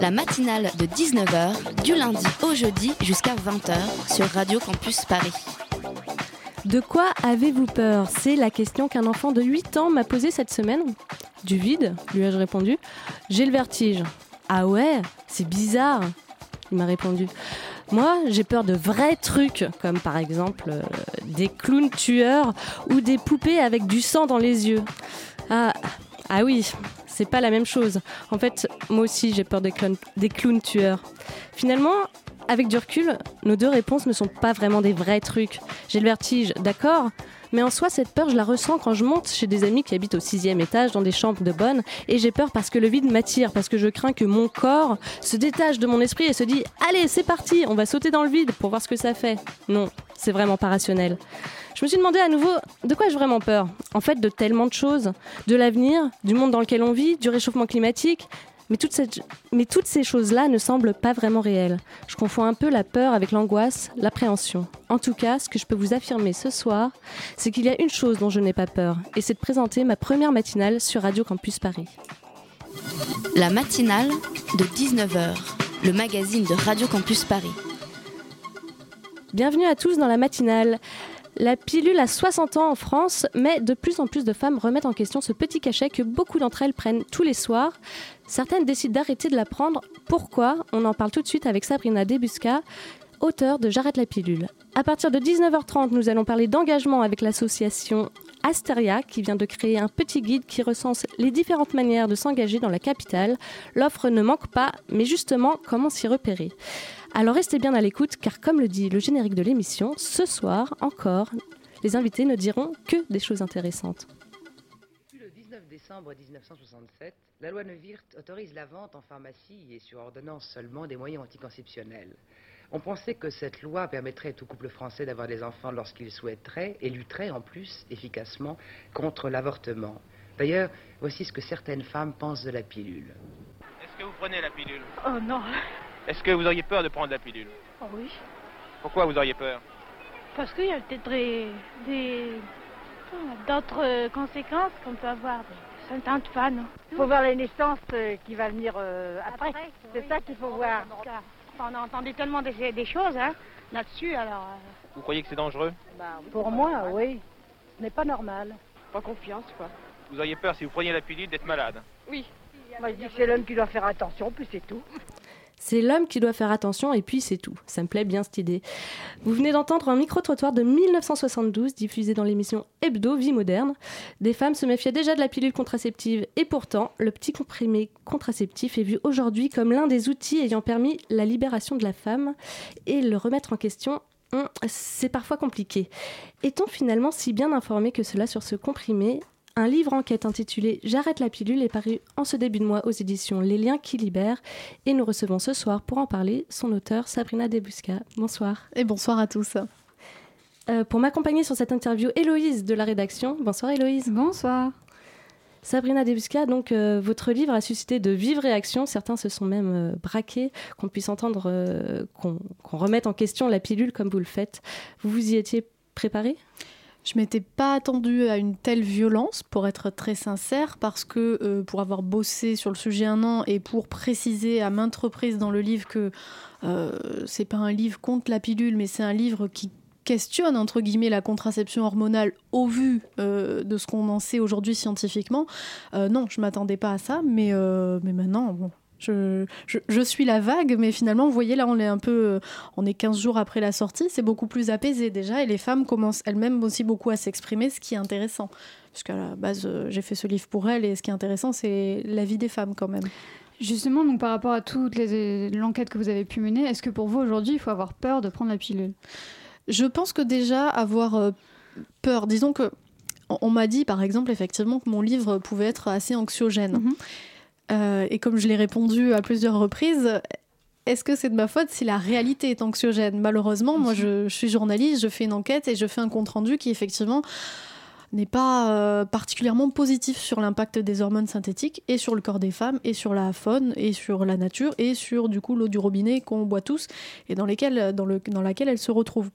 La matinale de 19h, du lundi au jeudi jusqu'à 20h sur Radio Campus Paris. De quoi avez-vous peur? C'est la question qu'un enfant de 8 ans m'a posée cette semaine. Du vide, lui ai-je répondu. J'ai le vertige. Ah ouais C'est bizarre, il m'a répondu. Moi, j'ai peur de vrais trucs, comme par exemple euh, des clowns tueurs ou des poupées avec du sang dans les yeux. Ah, ah oui, c'est pas la même chose. En fait, moi aussi, j'ai peur des clowns, tueurs. Finalement, avec du recul, nos deux réponses ne sont pas vraiment des vrais trucs. J'ai le vertige, d'accord, mais en soi, cette peur, je la ressens quand je monte chez des amis qui habitent au sixième étage dans des chambres de bonne, et j'ai peur parce que le vide m'attire, parce que je crains que mon corps se détache de mon esprit et se dit Allez, c'est parti, on va sauter dans le vide pour voir ce que ça fait. Non, c'est vraiment pas rationnel. Je me suis demandé à nouveau de quoi ai-je vraiment peur? En fait, de tellement de choses. De l'avenir, du monde dans lequel on vit, du réchauffement climatique. Mais toutes, cette- mais toutes ces choses-là ne semblent pas vraiment réelles. Je confonds un peu la peur avec l'angoisse, l'appréhension. En tout cas, ce que je peux vous affirmer ce soir, c'est qu'il y a une chose dont je n'ai pas peur, et c'est de présenter ma première matinale sur Radio Campus Paris. La matinale de 19h, le magazine de Radio Campus Paris. Bienvenue à tous dans la matinale. La pilule a 60 ans en France, mais de plus en plus de femmes remettent en question ce petit cachet que beaucoup d'entre elles prennent tous les soirs. Certaines décident d'arrêter de la prendre. Pourquoi? On en parle tout de suite avec Sabrina Debusca, auteure de J'arrête la pilule. À partir de 19h30, nous allons parler d'engagement avec l'association Asteria qui vient de créer un petit guide qui recense les différentes manières de s'engager dans la capitale. L'offre ne manque pas, mais justement, comment s'y repérer? Alors restez bien à l'écoute car comme le dit le générique de l'émission, ce soir encore, les invités ne diront que des choses intéressantes. Depuis le 19 décembre 1967, la loi Neuwirth autorise la vente en pharmacie et sur ordonnance seulement des moyens anticonceptionnels. On pensait que cette loi permettrait à tout couple français d'avoir des enfants lorsqu'il souhaiterait et lutterait en plus efficacement contre l'avortement. D'ailleurs, voici ce que certaines femmes pensent de la pilule. Est-ce que vous prenez la pilule? Oh non, Est-ce que vous auriez peur de prendre la pilule oh oui, Pourquoi vous auriez peur parce qu'il y a peut-être des, des- d'autres euh, conséquences qu'on peut avoir, des symptômes de panne. Il faut voir les naissances euh, qui va venir euh, après. C'est ça qu'il faut voir. On a entendu tellement des, des choses hein, là-dessus, alors... euh, Vous croyez que c'est dangereux Pour moi, oui. Ce n'est pas normal. pas confiance, quoi. Vous auriez peur, si vous preniez la pilule, d'être malade Moi, je dis que c'est l'homme qui doit faire attention, puis c'est tout. C'est l'homme qui doit faire attention et puis c'est tout. Ça me plaît bien cette idée. Vous venez d'entendre un micro-trottoir de 1972 diffusé dans l'émission Hebdo Vie moderne. Des femmes se méfiaient déjà de la pilule contraceptive et pourtant, le petit comprimé contraceptif est vu aujourd'hui comme l'un des outils ayant permis la libération de la femme et le remettre en question. hum, C'est parfois compliqué. Est-on finalement si bien informé que cela sur ce comprimé? Un livre enquête intitulé J'arrête la pilule est paru en ce début de mois aux éditions Les Liens qui libèrent et nous recevons ce soir pour en parler son auteur Sabrina Debusca. Bonsoir. Et bonsoir à tous. Euh, pour m'accompagner sur cette interview, Héloïse de la rédaction. Bonsoir Héloïse. Bonsoir. Sabrina Debusca, donc euh, votre livre a suscité de vives réactions. Certains se sont même euh, braqués qu'on puisse entendre, euh, qu'on qu'on remette en question la pilule comme vous le faites. Vous vous y étiez préparé? Je m'étais pas attendue à une telle violence, pour être très sincère, parce que euh, pour avoir bossé sur le sujet un an et pour préciser à maintes reprises dans le livre que euh, c'est pas un livre contre la pilule, mais c'est un livre qui questionne entre guillemets la contraception hormonale au vu euh, de ce qu'on en sait aujourd'hui scientifiquement. Non, je m'attendais pas à ça, mais mais maintenant bon. Je, je, je suis la vague, mais finalement, vous voyez, là, on est un peu. euh, On est 15 jours après la sortie, c'est beaucoup plus apaisé déjà, et les femmes commencent elles-mêmes aussi beaucoup à s'exprimer, ce qui est intéressant. Parce qu'à la base, euh, j'ai fait ce livre pour elles, et ce qui est intéressant, c'est la vie des femmes quand même. Justement, donc par rapport à toute les- l'enquête que vous avez pu mener, est-ce que pour vous aujourd'hui, il faut avoir peur de prendre la pilule? Je pense que déjà, avoir euh, peur, disons que. On on m'a dit, par exemple, effectivement, que mon livre pouvait être assez anxiogène. Mhm. Euh, et comme je l'ai répondu à plusieurs reprises, est-ce que c'est de ma faute si la réalité est anxiogène? Malheureusement, moi, je, suis journaliste, je fais une enquête et je fais un compte-rendu qui, effectivement, n'est pas euh, particulièrement positif sur l'impact des hormones synthétiques et sur le corps des femmes et sur la faune et sur la nature et sur du coup l'eau du robinet qu'on boit tous et dans, dans, dans laquelle elles se retrouvent.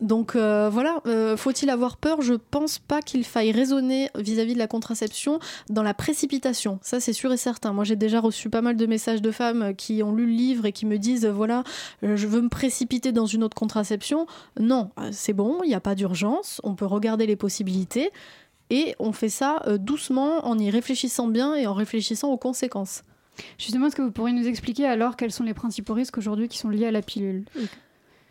Donc euh, voilà, euh, faut-il avoir peur? Je pense pas qu'il faille raisonner vis-à-vis de la contraception dans la précipitation. Ça, c'est sûr et certain. Moi, j'ai déjà reçu pas mal de messages de femmes qui ont lu le livre et qui me disent voilà, euh, je veux me précipiter dans une autre contraception. Non, c'est bon, il n'y a pas d'urgence. On peut regarder les possibilités et on fait ça doucement, en y réfléchissant bien et en réfléchissant aux conséquences. Justement, est-ce que vous pourriez nous expliquer alors quels sont les principaux risques aujourd'hui qui sont liés à la pilule?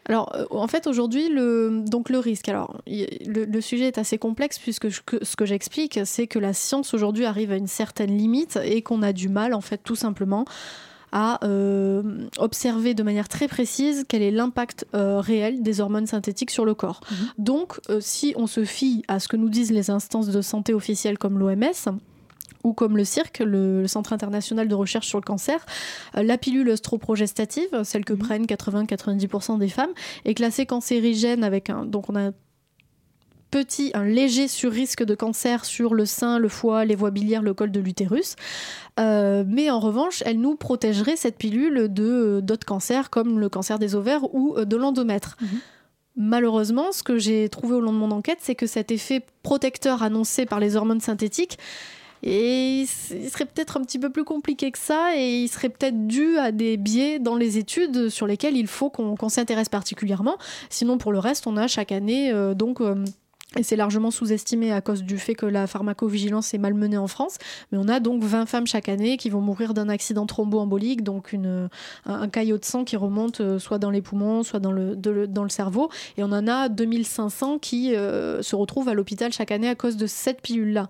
Alors, euh, en fait, aujourd'hui, le, donc le risque. Alors, le, sujet est assez complexe puisque ce que j'explique, c'est que la science aujourd'hui arrive à une certaine limite et qu'on a du mal, en fait, tout simplement, à euh, observer de manière très précise quel est l'impact euh, réel des hormones synthétiques sur le corps. Mhm. Donc, si on se fie à ce que nous disent les instances de santé officielles comme l'OMS, ou comme le CIRC, le, Centre international de recherche sur le cancer, euh, la pilule œstroprogestative, celle que mhm. prennent 80-90% des femmes, est classée cancérigène avec un. Donc on a un petit, un léger sur-risque de cancer sur le sein, le foie, les voies biliaires, le col de l'utérus. Euh, mais en revanche, elle nous protégerait cette pilule de d'autres cancers comme le cancer des ovaires ou euh, de l'endomètre. Mhm. Malheureusement, ce que j'ai trouvé au long de mon enquête, c'est que cet effet protecteur annoncé par les hormones synthétiques et il serait peut-être un petit peu plus compliqué que ça et il serait peut-être dû à des biais dans les études sur lesquels il faut qu'on s'intéresse particulièrement. Sinon, pour le reste, on a chaque année euh, donc euh, et c'est largement sous-estimé à cause du fait que la pharmacovigilance est malmenée en France. Mais on a donc 20 femmes chaque année qui vont mourir d'un accident thromboembolique, donc un, caillot de sang qui remonte euh, soit dans les poumons, soit dans le, dans le cerveau. Et on en a 2500 qui euh, se retrouvent à l'hôpital chaque année à cause de cette pilule-là.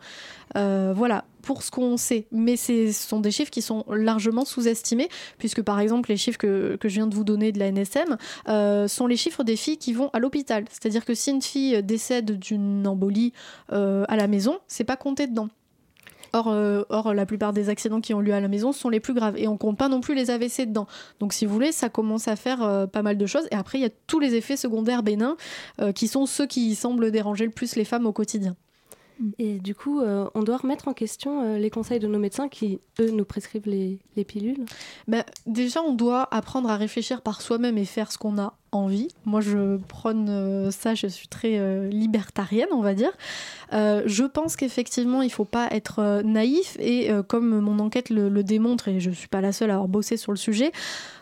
Euh, voilà, pour ce qu'on sait. Mais ce sont des chiffres qui sont largement sous-estimés, puisque par exemple les chiffres que, je viens de vous donner de la NSM euh, sont les chiffres des filles qui vont à l'hôpital. C'est-à-dire que si une fille décède d'une embolie euh, à la maison, c'est pas compté dedans. Or, euh, or, la plupart des accidents qui ont lieu à la maison sont les plus graves. Et on compte pas non plus les AVC dedans. Donc, si vous voulez, ça commence à faire pas mal de choses. Et après, il y a tous les effets secondaires bénins qui sont ceux qui semblent déranger le plus les femmes au quotidien. Et du coup, euh, on doit remettre en question euh, les conseils de nos médecins qui, eux, nous prescrivent les, pilules ben, Déjà, on doit apprendre à réfléchir par soi-même et faire ce qu'on a envie. Moi, je prône euh, ça, je suis très libertarienne, on va dire. je pense qu'effectivement, il ne faut pas être naïf et comme mon enquête le, le, démontre, et je ne suis pas la seule à avoir bossé sur le sujet,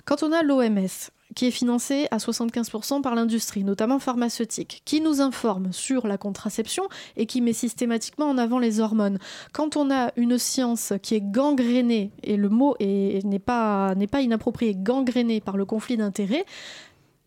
quand on a l'OMS, qui est financé à 75% par l'industrie, notamment pharmaceutique, qui nous informe sur la contraception et qui met systématiquement en avant les hormones. Quand on a une science qui est gangrénée, et le mot n'est pas, pas inapproprié, gangrénée par le conflit d'intérêts,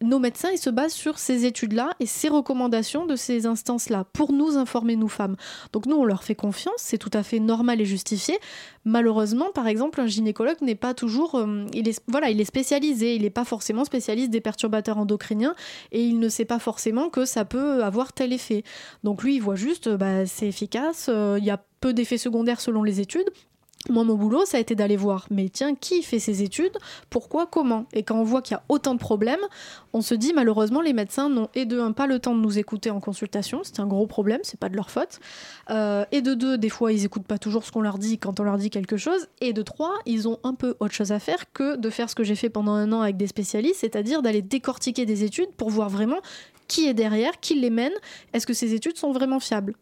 nos médecins, ils se basent sur ces études-là et ces recommandations de ces instances-là pour nous informer, nous femmes. Donc nous, on leur fait confiance, c'est tout à fait normal et justifié. Malheureusement, par exemple, un gynécologue n'est pas toujours... Euh, il, est, voilà, il est spécialisé, il n'est pas forcément spécialiste des perturbateurs endocriniens et il ne sait pas forcément que ça peut avoir tel effet. Donc lui, il voit juste, bah, c'est efficace, euh, il y a peu d'effets secondaires selon les études. Moi, mon boulot, ça a été d'aller voir, mais tiens, qui fait ces études? Pourquoi Comment? Et quand on voit qu'il y a autant de problèmes, on se dit malheureusement, les médecins n'ont et de un pas le temps de nous écouter en consultation, c'est un gros problème, c'est pas de leur faute. Euh, et de deux, des fois, ils écoutent pas toujours ce qu'on leur dit quand on leur dit quelque chose. Et de trois, ils ont un peu autre chose à faire que de faire ce que j'ai fait pendant un an avec des spécialistes, c'est-à-dire d'aller décortiquer des études pour voir vraiment qui est derrière, qui les mène, est-ce que ces études sont vraiment fiables?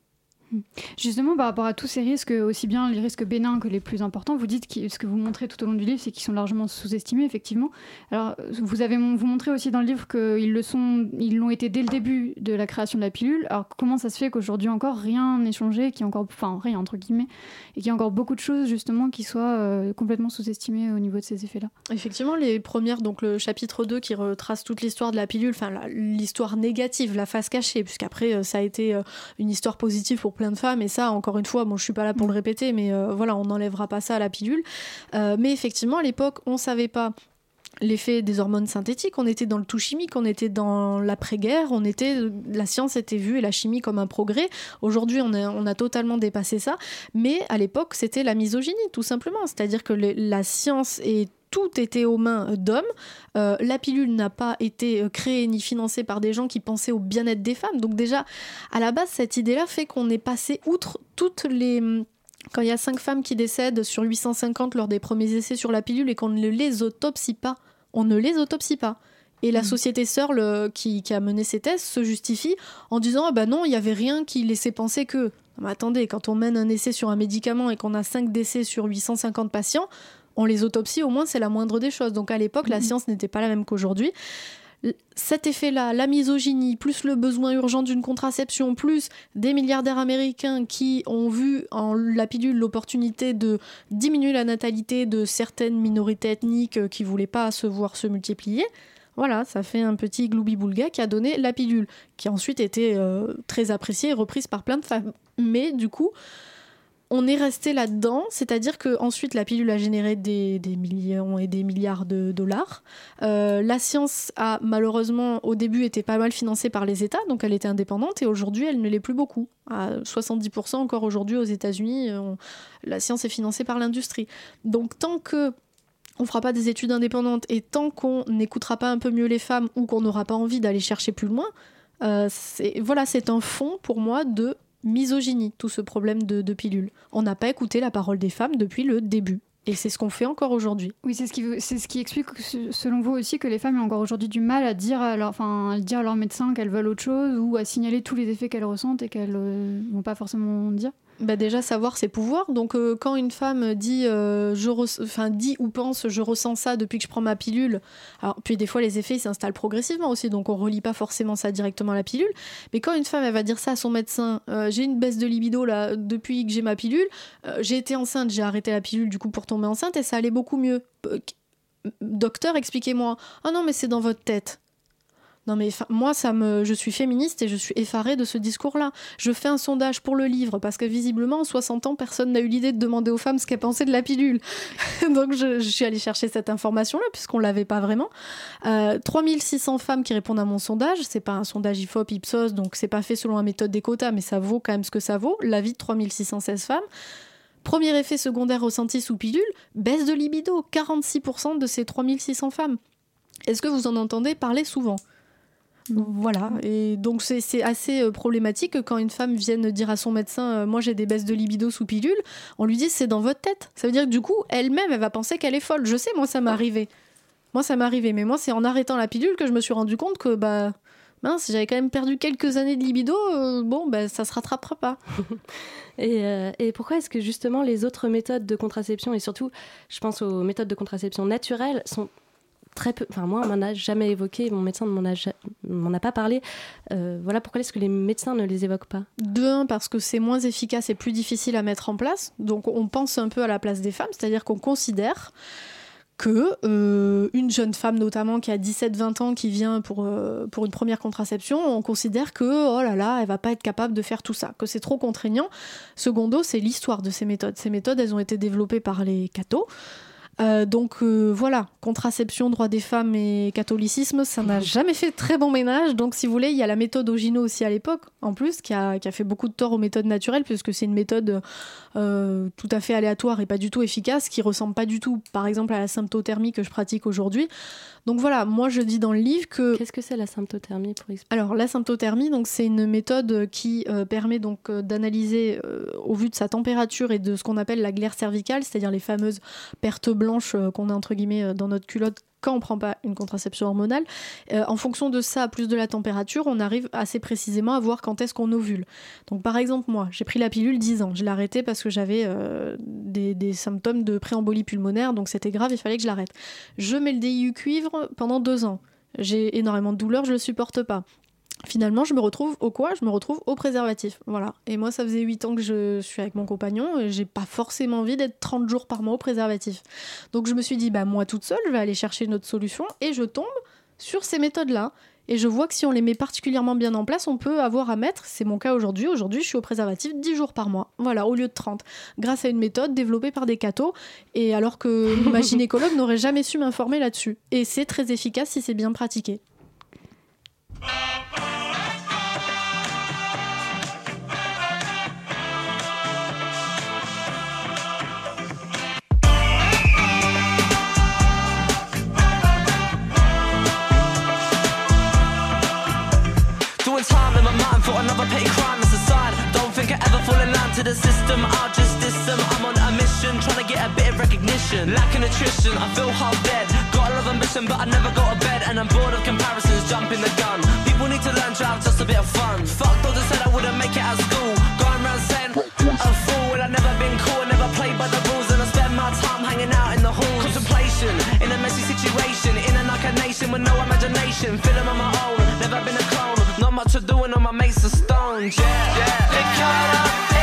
Justement, par rapport à tous ces risques, aussi bien les risques bénins que les plus importants, vous dites que ce que vous montrez tout au long du livre, c'est qu'ils sont largement sous-estimés, effectivement. Alors, vous avez vous montrez aussi dans le livre qu'ils le sont, ils l'ont été dès le début de la création de la pilule. Alors, comment ça se fait qu'aujourd'hui encore rien n'est changé, qu'il y encore, enfin rien entre guillemets, et qu'il y a encore beaucoup de choses justement qui soient euh, complètement sous-estimées au niveau de ces effets-là? Effectivement, les premières, donc le chapitre 2 qui retrace toute l'histoire de la pilule, enfin l'histoire négative, la face cachée, puisqu'après euh, ça a été euh, une histoire positive pour plein de femmes et ça encore une fois bon je suis pas là pour le répéter mais euh, voilà on n'enlèvera pas ça à la pilule euh, mais effectivement à l'époque on savait pas l'effet des hormones synthétiques, on était dans le tout chimique, on était dans l'après-guerre, on était, la science était vue et la chimie comme un progrès. Aujourd'hui, on a, on a totalement dépassé ça, mais à l'époque, c'était la misogynie, tout simplement. C'est-à-dire que la science est tout était aux mains d'hommes. Euh, la pilule n'a pas été euh, créée ni financée par des gens qui pensaient au bien-être des femmes. Donc déjà, à la base, cette idée-là fait qu'on est passé outre toutes les... Quand il y a 5 femmes qui décèdent sur 850 lors des premiers essais sur la pilule et qu'on ne les autopsie pas, on ne les autopsie pas. Et la société Searle qui, qui a mené ces tests se justifie en disant ah bah non, il n'y avait rien qui laissait penser que. Mais attendez, quand on mène un essai sur un médicament et qu'on a 5 décès sur 850 patients, on les autopsie, au moins c'est la moindre des choses. Donc à l'époque, la Mhm. science n'était pas la même qu'aujourd'hui. Cet effet-là, la misogynie, plus le besoin urgent d'une contraception, plus des milliardaires américains qui ont vu en la pilule l'opportunité de diminuer la natalité de certaines minorités ethniques euh, qui voulaient pas se voir se multiplier. Voilà, ça fait un petit gloubi-boulga qui a donné la pilule, qui a ensuite été euh, très appréciée et reprise par plein de femmes. Mais du coup, on est resté là-dedans, c'est-à-dire que ensuite la pilule a généré des, millions et des milliards de dollars. Euh, la science a malheureusement au début été pas mal financée par les États, donc elle était indépendante et aujourd'hui elle ne l'est plus beaucoup. À 70% encore aujourd'hui aux États-Unis, la science est financée par l'industrie. Donc tant que on fera pas des études indépendantes et tant qu'on n'écoutera pas un peu mieux les femmes ou qu'on n'aura pas envie d'aller chercher plus loin, euh, voilà, c'est un fond pour moi de misogynie, tout ce problème de, de pilule. On n'a pas écouté la parole des femmes depuis le début. Et c'est ce qu'on fait encore aujourd'hui. Oui, c'est ce, qui, c'est ce qui explique, se- selon vous aussi, que les femmes ont encore aujourd'hui du mal à dire à leur, enfin, à dire à leur médecin qu'elles veulent autre chose ou à signaler tous les effets qu'elles ressentent et qu'elles ne vont pas forcément dire. Bah déjà savoir ses pouvoirs. Donc euh, quand une femme dit, euh, dit ou pense, je ressens ça depuis que je prends ma pilule. Alors puis des fois les effets s'installent progressivement aussi, donc on relie pas forcément ça directement à la pilule. Mais quand une femme elle va dire ça à son médecin, euh, j'ai une baisse de libido là depuis que j'ai ma pilule, j'ai été enceinte, j'ai arrêté la pilule du coup pour tomber enceinte et ça allait beaucoup mieux. Docteur, expliquez-moi. Ah non mais c'est dans votre tête. Non mais moi ça je suis féministe et je suis effarée de ce discours-là. Je fais un sondage pour le livre parce que visiblement en 60 ans personne n'a eu l'idée de demander aux femmes ce qu'elles pensaient de la pilule. Donc je, suis allée chercher cette information-là puisqu'on l'avait pas vraiment. Euh, 3600 femmes qui répondent à mon sondage, c'est pas un sondage Ifop Ipsos donc c'est pas fait selon la méthode des quotas mais ça vaut quand même ce que ça vaut. L'avis de 3616 femmes. Premier effet secondaire ressenti sous pilule, baisse de libido, 46% de ces 3600 femmes. Est-ce que vous en entendez parler souvent? Voilà, et donc c'est assez euh, problématique que quand une femme vienne dire à son médecin euh, Moi j'ai des baisses de libido sous pilule, on lui dit C'est dans votre tête. Ça veut dire que du coup, elle-même, elle va penser qu'elle est folle. Je sais, moi ça m'est arrivé. Moi ça m'est arrivé, mais moi c'est en arrêtant la pilule que je me suis rendu compte que, bah, mince, j'avais quand même perdu quelques années de libido, euh, bon, bah ça se rattrapera pas. Et, euh, et pourquoi est-ce que justement les autres méthodes de contraception, et surtout je pense aux méthodes de contraception naturelles, sont très peu... Enfin moi on m'en a jamais évoqué, mon médecin ne m'en a, pas parlé. Euh, voilà pourquoi est-ce que les médecins ne les évoquent pas? De un, parce que c'est moins efficace et plus difficile à mettre en place. Donc on pense un peu à la place des femmes, c'est-à-dire qu'on considère que euh, une jeune femme notamment qui a 17-20 ans qui vient pour, euh, pour une première contraception, on considère que oh là là, elle va pas être capable de faire tout ça, que c'est trop contraignant. Secondo, c'est l'histoire de ces méthodes. Ces méthodes, elles ont été développées par les cathos. Euh, donc euh, voilà, contraception, droit des femmes et catholicisme, ça n'a jamais fait très bon ménage. Donc si vous voulez, il y a la méthode Ogino aussi à l'époque, en plus, qui a, qui a fait beaucoup de tort aux méthodes naturelles, puisque c'est une méthode euh, tout à fait aléatoire et pas du tout efficace, qui ressemble pas du tout, par exemple, à la symptothermie que je pratique aujourd'hui. Donc voilà, moi je dis dans le livre que... Qu'est-ce que c'est la symptothermie pour expliquer? Alors la symptothermie, donc c'est une méthode qui permet donc d'analyser au vu de sa température et de ce qu'on appelle la glaire cervicale, c'est-à-dire les fameuses pertes blanches euh, qu'on a entre guillemets euh, dans notre culotte quand on prend pas une contraception hormonale. Euh, en fonction de ça, plus de la température, on arrive assez précisément à voir quand est-ce qu'on ovule. Donc par exemple moi, j'ai pris la pilule 10 ans, je l'ai arrêtée parce que j'avais des, symptômes de préembolie pulmonaire, donc c'était grave, il fallait que je l'arrête. Je mets le DIU cuivre pendant deux ans. J'ai énormément de douleurs, je le supporte pas. Finalement, je me retrouve au quoi? Je me retrouve au préservatif. Voilà. Et moi, ça faisait 8 ans que je suis avec mon compagnon et j'ai pas forcément envie d'être 30 jours par mois au préservatif. Donc je me suis dit, bah moi toute seule, je vais aller chercher une autre solution et je tombe sur ces méthodes-là. Et je vois que si on les met particulièrement bien en place, on peut avoir à mettre, c'est mon cas aujourd'hui, aujourd'hui je suis au préservatif 10 jours par mois, voilà, au lieu de 30, grâce à une méthode développée par des cathos, et alors que ma gynécologue n'aurait jamais su m'informer là-dessus. Et c'est très efficace si c'est bien pratiqué. A petty crime, it's a sign. Don't think I ever fall in line to the system. I'll just diss them. I'm on a mission, trying to get a bit of recognition. Lacking nutrition, I feel half dead. Got a lot of ambition, but I never go to bed. And I'm bored of comparisons, jumping the gun. People need to learn to have just a bit of fun. Fuck those that said I wouldn't make it at school. Going around saying, a fool. Well, I've never been cool, never played by the rules. And I spend my time hanging out in the halls. Contemplation, in a messy situation. In a like a nation with no imagination. Feeling on my own, never been a clone what you're doing on my mace of stones. Yeah, yeah. Caught up.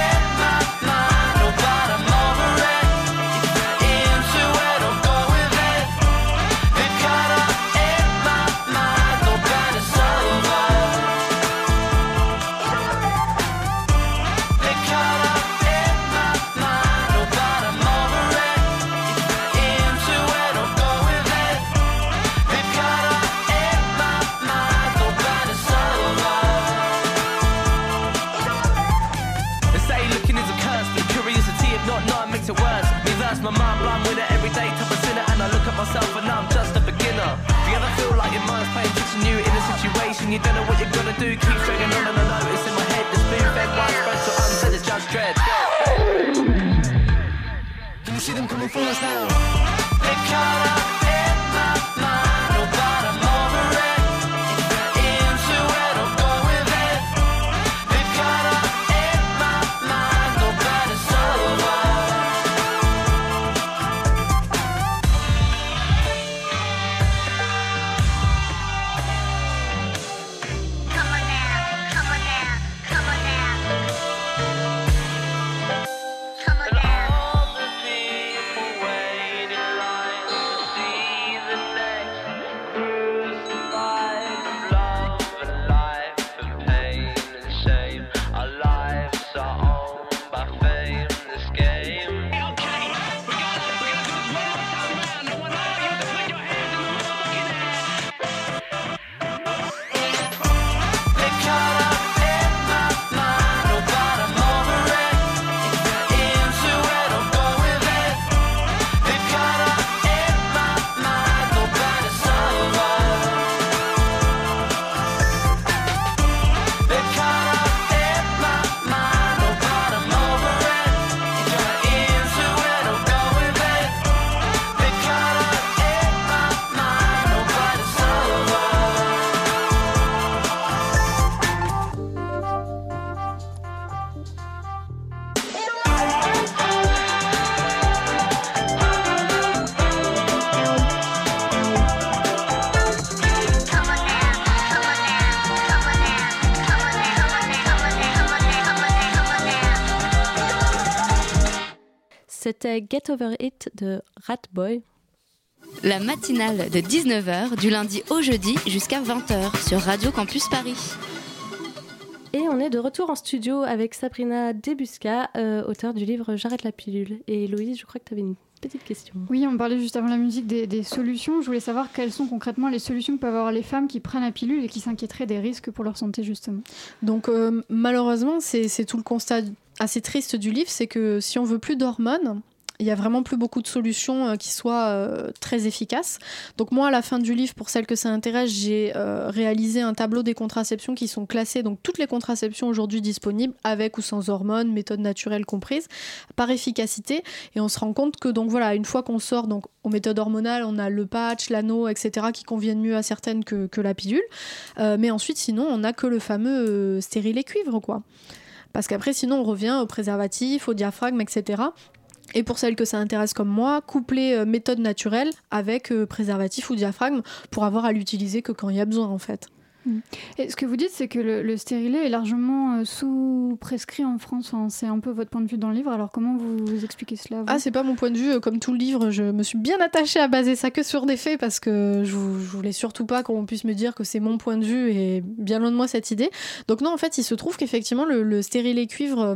Situation, you don't know what you're gonna do, keep dragging on and I know it's in my head. The spoon fed unsaid is just dread. Can you see them coming for us now? C'était Get Over It de Ratboy. La matinale de 19h du lundi au jeudi jusqu'à 20h sur Radio Campus Paris. Et on est de retour en studio avec Sabrina Debusca, euh, auteure du livre J'arrête la pilule. Et Louise, je crois que tu avais une petite question. Oui, on parlait juste avant la musique des, des solutions. Je voulais savoir quelles sont concrètement les solutions que peuvent avoir les femmes qui prennent la pilule et qui s'inquiéteraient des risques pour leur santé, justement. Donc euh, malheureusement, c'est c'est tout le constat assez triste du livre, c'est que si on veut plus d'hormones, il y a vraiment plus beaucoup de solutions euh, qui soient euh, très efficaces. Donc moi, à la fin du livre, pour celles que ça intéresse, j'ai euh, réalisé un tableau des contraceptions qui sont classées, donc toutes les contraceptions aujourd'hui disponibles, avec ou sans hormones, méthodes naturelles comprises, par efficacité. Et on se rend compte que donc voilà, une fois qu'on sort donc aux méthodes hormonales, on a le patch, l'anneau, etc., qui conviennent mieux à certaines que, la pilule. Mais ensuite, sinon, on n'a que le fameux euh, stérilet cuivre, quoi. Parce qu'après, sinon, on revient au préservatif, au diaphragme, etc. Et pour celles que ça intéresse comme moi, coupler euh, méthode naturelle avec euh, préservatif ou diaphragme pour avoir à l'utiliser que quand il y a besoin en fait. Et ce que vous dites, c'est que le, le stérilet est largement euh, sous-prescrit en France. C'est un peu votre point de vue dans le livre. Alors, comment vous, expliquez cela vous? Ah, c'est pas mon point de vue. Comme tout le livre, je me suis bien attachée à baser ça que sur des faits parce que je, vou- je voulais surtout pas qu'on puisse me dire que c'est mon point de vue et bien loin de moi cette idée. Donc non, en fait, il se trouve qu'effectivement, le, le stérilet cuivre euh,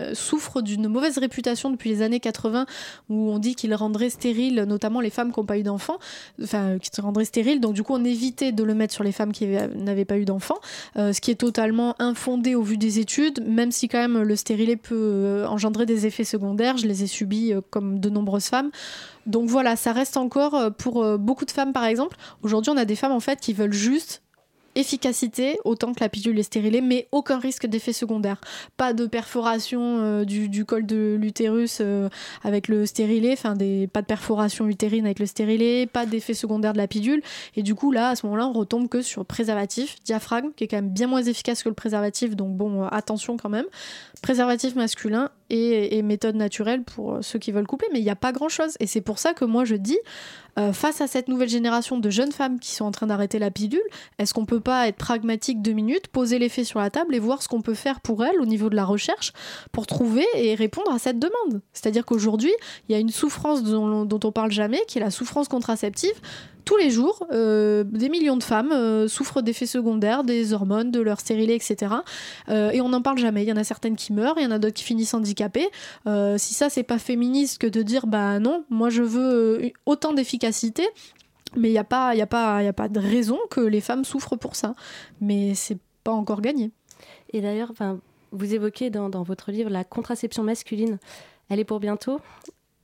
euh, souffre d'une mauvaise réputation depuis les années 80 où on dit qu'il rendrait stérile, notamment les femmes qui n'ont pas eu d'enfants, enfin, qui se rendraient stériles. Donc du coup, on évitait de le mettre sur les femmes qui avaient- n'avaient pas eu d'enfants, euh, ce qui est totalement infondé au vu des études, même si quand même le stérilet peut euh, engendrer des effets secondaires. Je les ai subis euh, comme de nombreuses femmes. Donc voilà, ça reste encore euh, pour beaucoup de femmes par exemple. Aujourd'hui, on a des femmes en fait qui veulent juste efficacité autant que la pilule est stérilée, mais aucun risque d'effet secondaire. Pas de perforation euh, du, col de l'utérus euh, avec le stérilet, enfin pas de perforation utérine avec le stérilet, pas d'effet secondaire de la pilule. Et du coup, là, à ce moment-là, on retombe que sur préservatif, diaphragme, qui est quand même bien moins efficace que le préservatif, donc bon, euh, attention quand même. Préservatif masculin et, méthode naturelle pour euh, ceux qui veulent coupler, mais il n'y a pas grand-chose. Et c'est pour ça que moi je dis, euh, face à cette nouvelle génération de jeunes femmes qui sont en train d'arrêter la pilule, est-ce qu'on peut pas être pragmatique deux minutes, poser les faits sur la table et voir ce qu'on peut faire pour elles au niveau de la recherche pour trouver et répondre à cette demande? C'est-à-dire qu'aujourd'hui, il y a une souffrance dont, dont on parle jamais, qui est la souffrance contraceptive tous les jours, euh, des millions de femmes euh, souffrent d'effets secondaires, des hormones, de leur stérilet, etc. Euh, et on n'en parle jamais. Il y en a certaines qui meurent, il y en a d'autres qui finissent handicapées. Si ça, c'est pas féministe que de dire, bah non, moi je veux autant d'efficacité. Mais il n'y a, pas- a, a pas de raison que les femmes souffrent pour ça. Mais c'est pas encore gagné. Et d'ailleurs, vous évoquez dans, votre livre la contraception masculine. Elle est pour bientôt.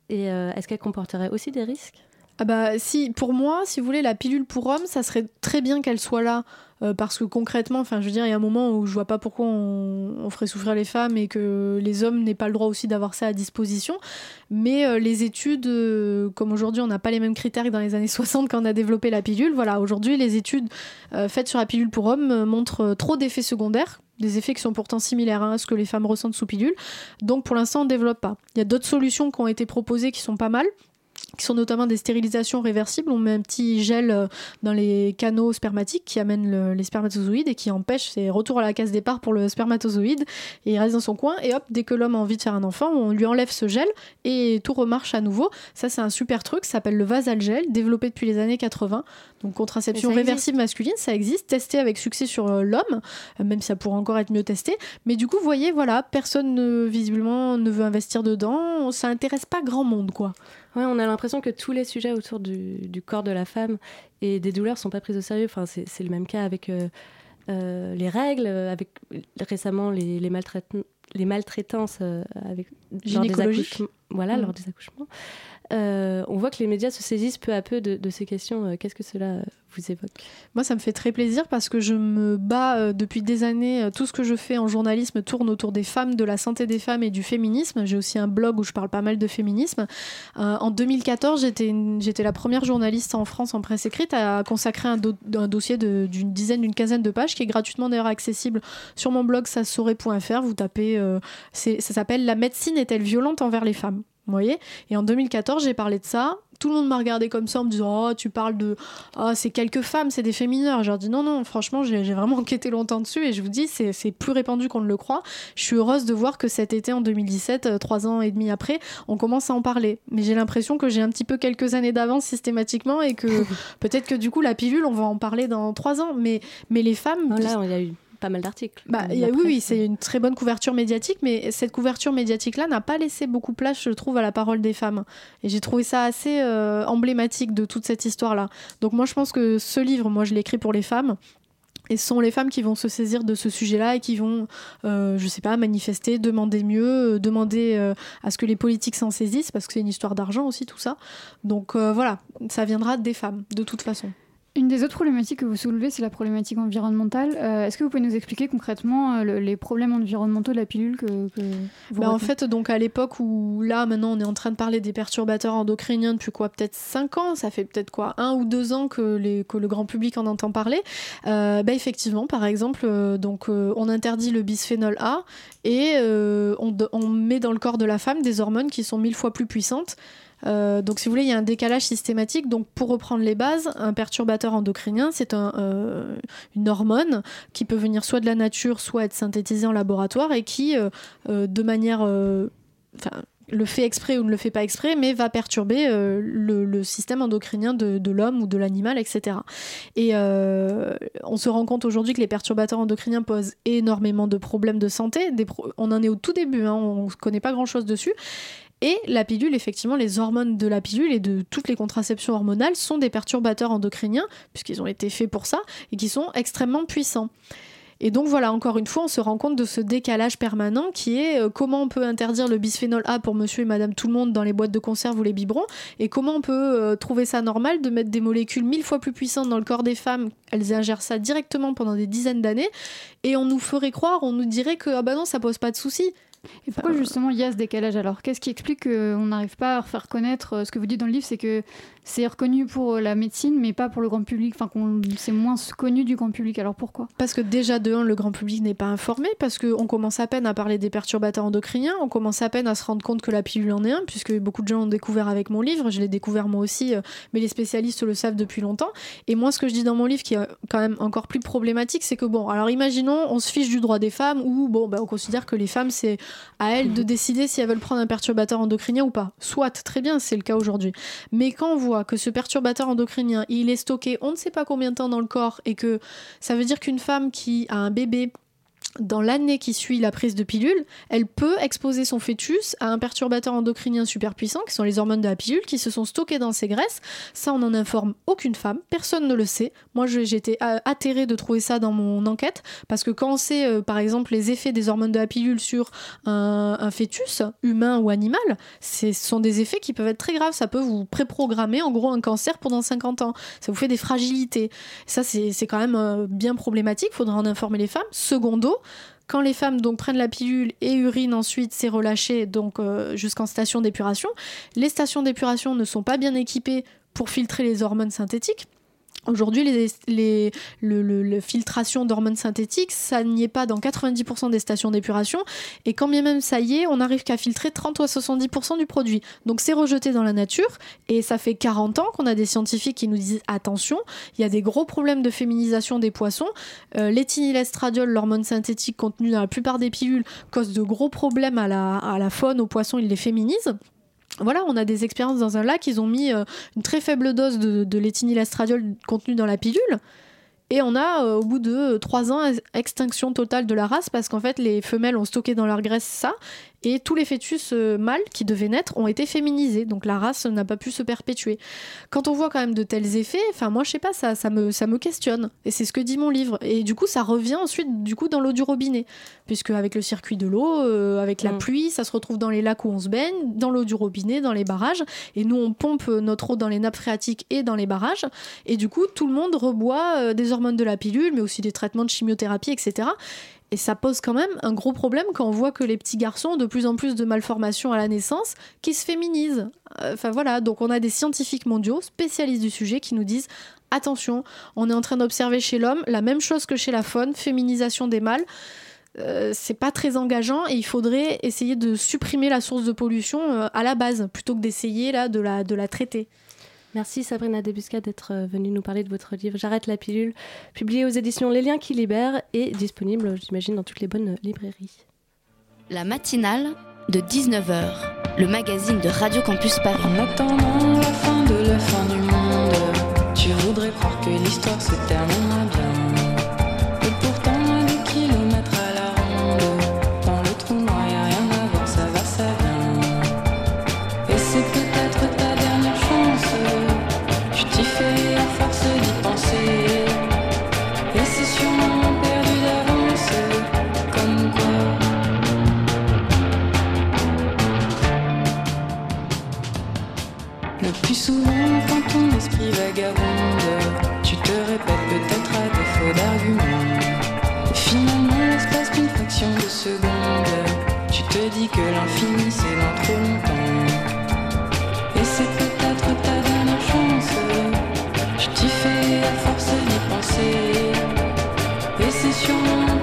Et est-ce qu'elle comporterait aussi des risques? Ah bah si, pour moi, si vous voulez, la pilule pour homme, ça serait très bien qu'elle soit là. euh, parce que concrètement, enfin, je veux dire, il y a un moment où je vois pas pourquoi on, ferait souffrir les femmes et que les hommes n'aient pas le droit aussi d'avoir ça à disposition. Mais euh, les études, euh, comme aujourd'hui, on n'a pas les mêmes critères que dans les années 60 quand on a développé la pilule. Voilà, aujourd'hui, les études faites sur la pilule pour hommes montrent trop d'effets secondaires. Des effets qui sont pourtant similaires à ce que les femmes ressentent sous pilule. Donc pour l'instant, on ne développe pas. Il y a d'autres solutions qui ont été proposées qui sont pas mal qui sont notamment des stérilisations réversibles. On met un petit gel euh, dans les canaux spermatiques qui amènent le- les spermatozoïdes et qui empêche ces retours à la case départ pour le spermatozoïde. Et il reste dans son coin. Et hop, dès que l'homme a envie de faire un enfant, on lui enlève ce gel et tout remarche à nouveau. Ça, c'est un super truc. Ça s'appelle le Vasalgel, développé depuis les années 80. Donc contraception réversible masculine, ça existe, testé avec succès sur euh, l'homme, euh, même si ça pourrait encore être mieux testé. Mais du coup, vous voyez, voilà, personne ne- visiblement ne veut investir dedans. Ça intéresse pas grand monde, quoi. Ouais, on a l'impression que tous les sujets autour du, du corps de la femme et des douleurs sont pas pris au sérieux. Enfin, c'est le même cas avec euh, les règles, avec récemment les, les, maltraitan- les maltraitances euh, avec lors des Gynécologiques. accouchements. Voilà, Mm. lors des accouchements. Euh, on voit que les médias se saisissent peu à peu de, ces questions. Euh, Qu'est-ce que cela euh, vous évoque Moi, ça me fait très plaisir parce que je me bats depuis des années. tout ce que je fais en journalisme tourne autour des femmes, de la santé des femmes et du féminisme. J'ai aussi un blog où je parle pas mal de féminisme. En 2014, j'étais la première journaliste en France en presse écrite à consacrer un, do- un dossier d'une dizaine, d'une quinzaine de pages qui est gratuitement d'ailleurs accessible sur mon blog sasaurait.fr. Vous tapez, ça s'appelle La médecine est-elle violente envers les femmes? Vous voyez? Et en 2014, j'ai parlé de ça. Tout le monde m'a regardé comme ça en me disant Oh, tu parles de. Ah, c'est quelques femmes, c'est des faits mineurs. Je leur dis Non, non, franchement, j'ai j'ai vraiment enquêté longtemps dessus et je vous dis, c'est plus répandu qu'on ne le croit. Je suis heureuse de voir que cet été, en 2017, euh, trois ans et demi après, on commence à en parler. Mais j'ai l'impression que j'ai un petit peu quelques années d'avance systématiquement et que peut-être que du coup, la pilule, on va en parler dans trois ans. Mais, mais les femmes. Oh Là, il y a eu pas mal d'articles. Bah, oui, oui, c'est une très bonne couverture médiatique, mais cette couverture médiatique-là n'a pas laissé beaucoup place, je trouve, à la parole des femmes. Et j'ai trouvé ça assez euh, emblématique de toute cette histoire-là. Donc moi, je pense que ce livre, moi, je l'ai écrit pour les femmes. Et ce sont les femmes qui vont se saisir de ce sujet-là et qui vont, euh, je sais pas, manifester, demander mieux, euh, demander euh, à ce que les politiques s'en saisissent, parce que c'est une histoire d'argent aussi, tout ça. Donc voilà, ça viendra des femmes, de toute façon. Une des autres problématiques que vous soulevez, c'est la problématique environnementale. Euh, Est-ce que vous pouvez nous expliquer concrètement euh, le- les problèmes environnementaux de la pilule que, que vous Bah, en fait, donc à l'époque où là, maintenant, on est en train de parler des perturbateurs endocriniens depuis quoi Peut-être 5 ans, ça fait peut-être quoi Un ou deux ans que, les, que le grand public en entend parler. Euh, bah, effectivement, par exemple, donc, on interdit le bisphénol A et on met dans le corps de la femme des hormones qui sont mille fois plus puissantes. Euh, donc, si vous voulez, il y a un décalage systématique. Donc, pour reprendre les bases, un perturbateur endocrinien, c'est euh, une hormone qui peut venir soit de la nature, soit être synthétisée en laboratoire et qui, euh, de manière, enfin, le fait exprès ou ne le fait pas exprès, mais va perturber le, système endocrinien de, l'homme ou de l'animal, etc. Et on se rend compte aujourd'hui que les perturbateurs endocriniens posent énormément de problèmes de santé. On en est au tout début, hein, on ne connaît pas grand-chose dessus. Et la pilule, effectivement, les hormones de la pilule et de toutes les contraceptions hormonales sont des perturbateurs endocriniens, puisqu'ils ont été faits pour ça, et qui sont extrêmement puissants. Et donc voilà, encore une fois, on se rend compte de ce décalage permanent qui est euh, comment on peut interdire le bisphénol A pour monsieur et madame tout le monde dans les boîtes de conserve ou les biberons, et comment on peut euh, trouver ça normal de mettre des molécules mille fois plus puissantes dans le corps des femmes, elles ingèrent ça directement pendant des dizaines d'années, et on nous ferait croire, on nous dirait que ah bah non, ça pose pas de souci. Et pourquoi justement il y a ce décalage alors? Qu'est-ce qui explique qu'on n'arrive pas à faire connaître euh, ce que vous dites dans le livre, c'est que c'est reconnu pour euh, la médecine, mais pas pour le grand public. Enfin, c'est moins connu du grand public. Alors pourquoi? Parce que déjà de un, le grand public n'est pas informé, parce qu'on commence à peine à parler des perturbateurs endocriniens, on commence à peine à se rendre compte que la pilule en est un, puisque beaucoup de gens ont découvert avec mon livre. Je l'ai découvert moi aussi, euh, mais les spécialistes le savent depuis longtemps. Et moi, ce que je dis dans mon livre, qui est quand même encore plus problématique, c'est que bon, alors imaginons, on se fiche du droit des femmes, ou bon, bah, on considère que les femmes, c'est à elles de décider si elles veulent prendre un perturbateur endocrinien ou pas. Soit, très bien, c'est le cas aujourd'hui. Mais quand on que ce perturbateur endocrinien, il est stocké on ne sait pas combien de temps dans le corps et que ça veut dire qu'une femme qui a un bébé dans l'année qui suit la prise de pilule, elle peut exposer son fœtus à un perturbateur endocrinien super puissant, qui sont les hormones de la pilule, qui se sont stockées dans ses graisses. Ça, on n'en informe aucune femme, personne ne le sait. Moi, j'étais atterrée de trouver ça dans mon enquête, parce que quand on sait, euh, par exemple, les effets des hormones de la pilule sur un, fœtus, humain ou animal, ce sont des effets qui peuvent être très graves. Ça peut vous préprogrammer, en gros, un cancer pendant 50 ans. Ça vous fait des fragilités. Ça, c'est quand même euh, bien problématique. Faudra en informer les femmes. Secondo, quand les femmes donc prennent la pilule et urinent ensuite, c'est relâché donc euh, jusqu'en station d'épuration. Les stations d'épuration ne sont pas bien équipées pour filtrer les hormones synthétiques. Aujourd'hui, les, les, le, le, le filtration d'hormones synthétiques, ça n'y est pas dans 90% des stations d'épuration. Et quand bien même ça y est, on n'arrive qu'à filtrer 30 ou 70% du produit. Donc c'est rejeté dans la nature. Et ça fait 40 ans qu'on a des scientifiques qui nous disent attention, il y a des gros problèmes de féminisation des poissons. Euh, L'éthinylestradiol, l'hormone synthétique contenue dans la plupart des pilules, cause de gros problèmes à la, à la faune, aux poissons, ils les féminisent voilà, on a des expériences dans un lac, ils ont mis euh, une très faible dose de, de l'éthinylestradiol contenu dans la pilule. Et on a, euh, au bout de 3 ans, extinction totale de la race parce qu'en fait, les femelles ont stocké dans leur graisse ça et tous les fœtus euh, mâles qui devaient naître ont été féminisés, donc la race n'a pas pu se perpétuer. Quand on voit quand même de tels effets, enfin moi je sais pas, ça, ça, me, ça me questionne, et c'est ce que dit mon livre. Et du coup ça revient ensuite du coup dans l'eau du robinet, puisque avec le circuit de l'eau, euh, avec la Mm. pluie, ça se retrouve dans les lacs où on se baigne, dans l'eau du robinet, dans les barrages, et nous on pompe notre eau dans les nappes phréatiques et dans les barrages, et du coup tout le monde reboit euh, des hormones de la pilule, mais aussi des traitements de chimiothérapie, etc. Et ça pose quand même un gros problème quand on voit que les petits garçons ont de plus en plus de malformations à la naissance qui se féminisent. Euh, Enfin voilà, donc on a des scientifiques mondiaux, spécialistes du sujet, qui nous disent attention, on est en train d'observer chez l'homme la même chose que chez la faune, féminisation des mâles. Euh, c'est pas très engageant et il faudrait essayer de supprimer la source de pollution euh, à la base plutôt que d'essayer là de la, de la traiter. Merci Sabrina Debusca d'être euh, venue nous parler de votre livre J'arrête la pilule, publié aux éditions Les Liens qui libèrent et disponible, j'imagine, dans toutes les bonnes librairies. La matinale de 19h, le magazine de Radio Campus Paris. En attendant la fin de la fin du monde, tu voudrais croire que l'histoire se terminera tu te répètes peut-être à défaut d'arguments. Finalement, l'espace d'une fraction de seconde, tu te dis que l'infini c'est dans trop longtemps. Et c'est peut-être ta dernière chance, tu t'y fais à force d'y penser. Et c'est sûrement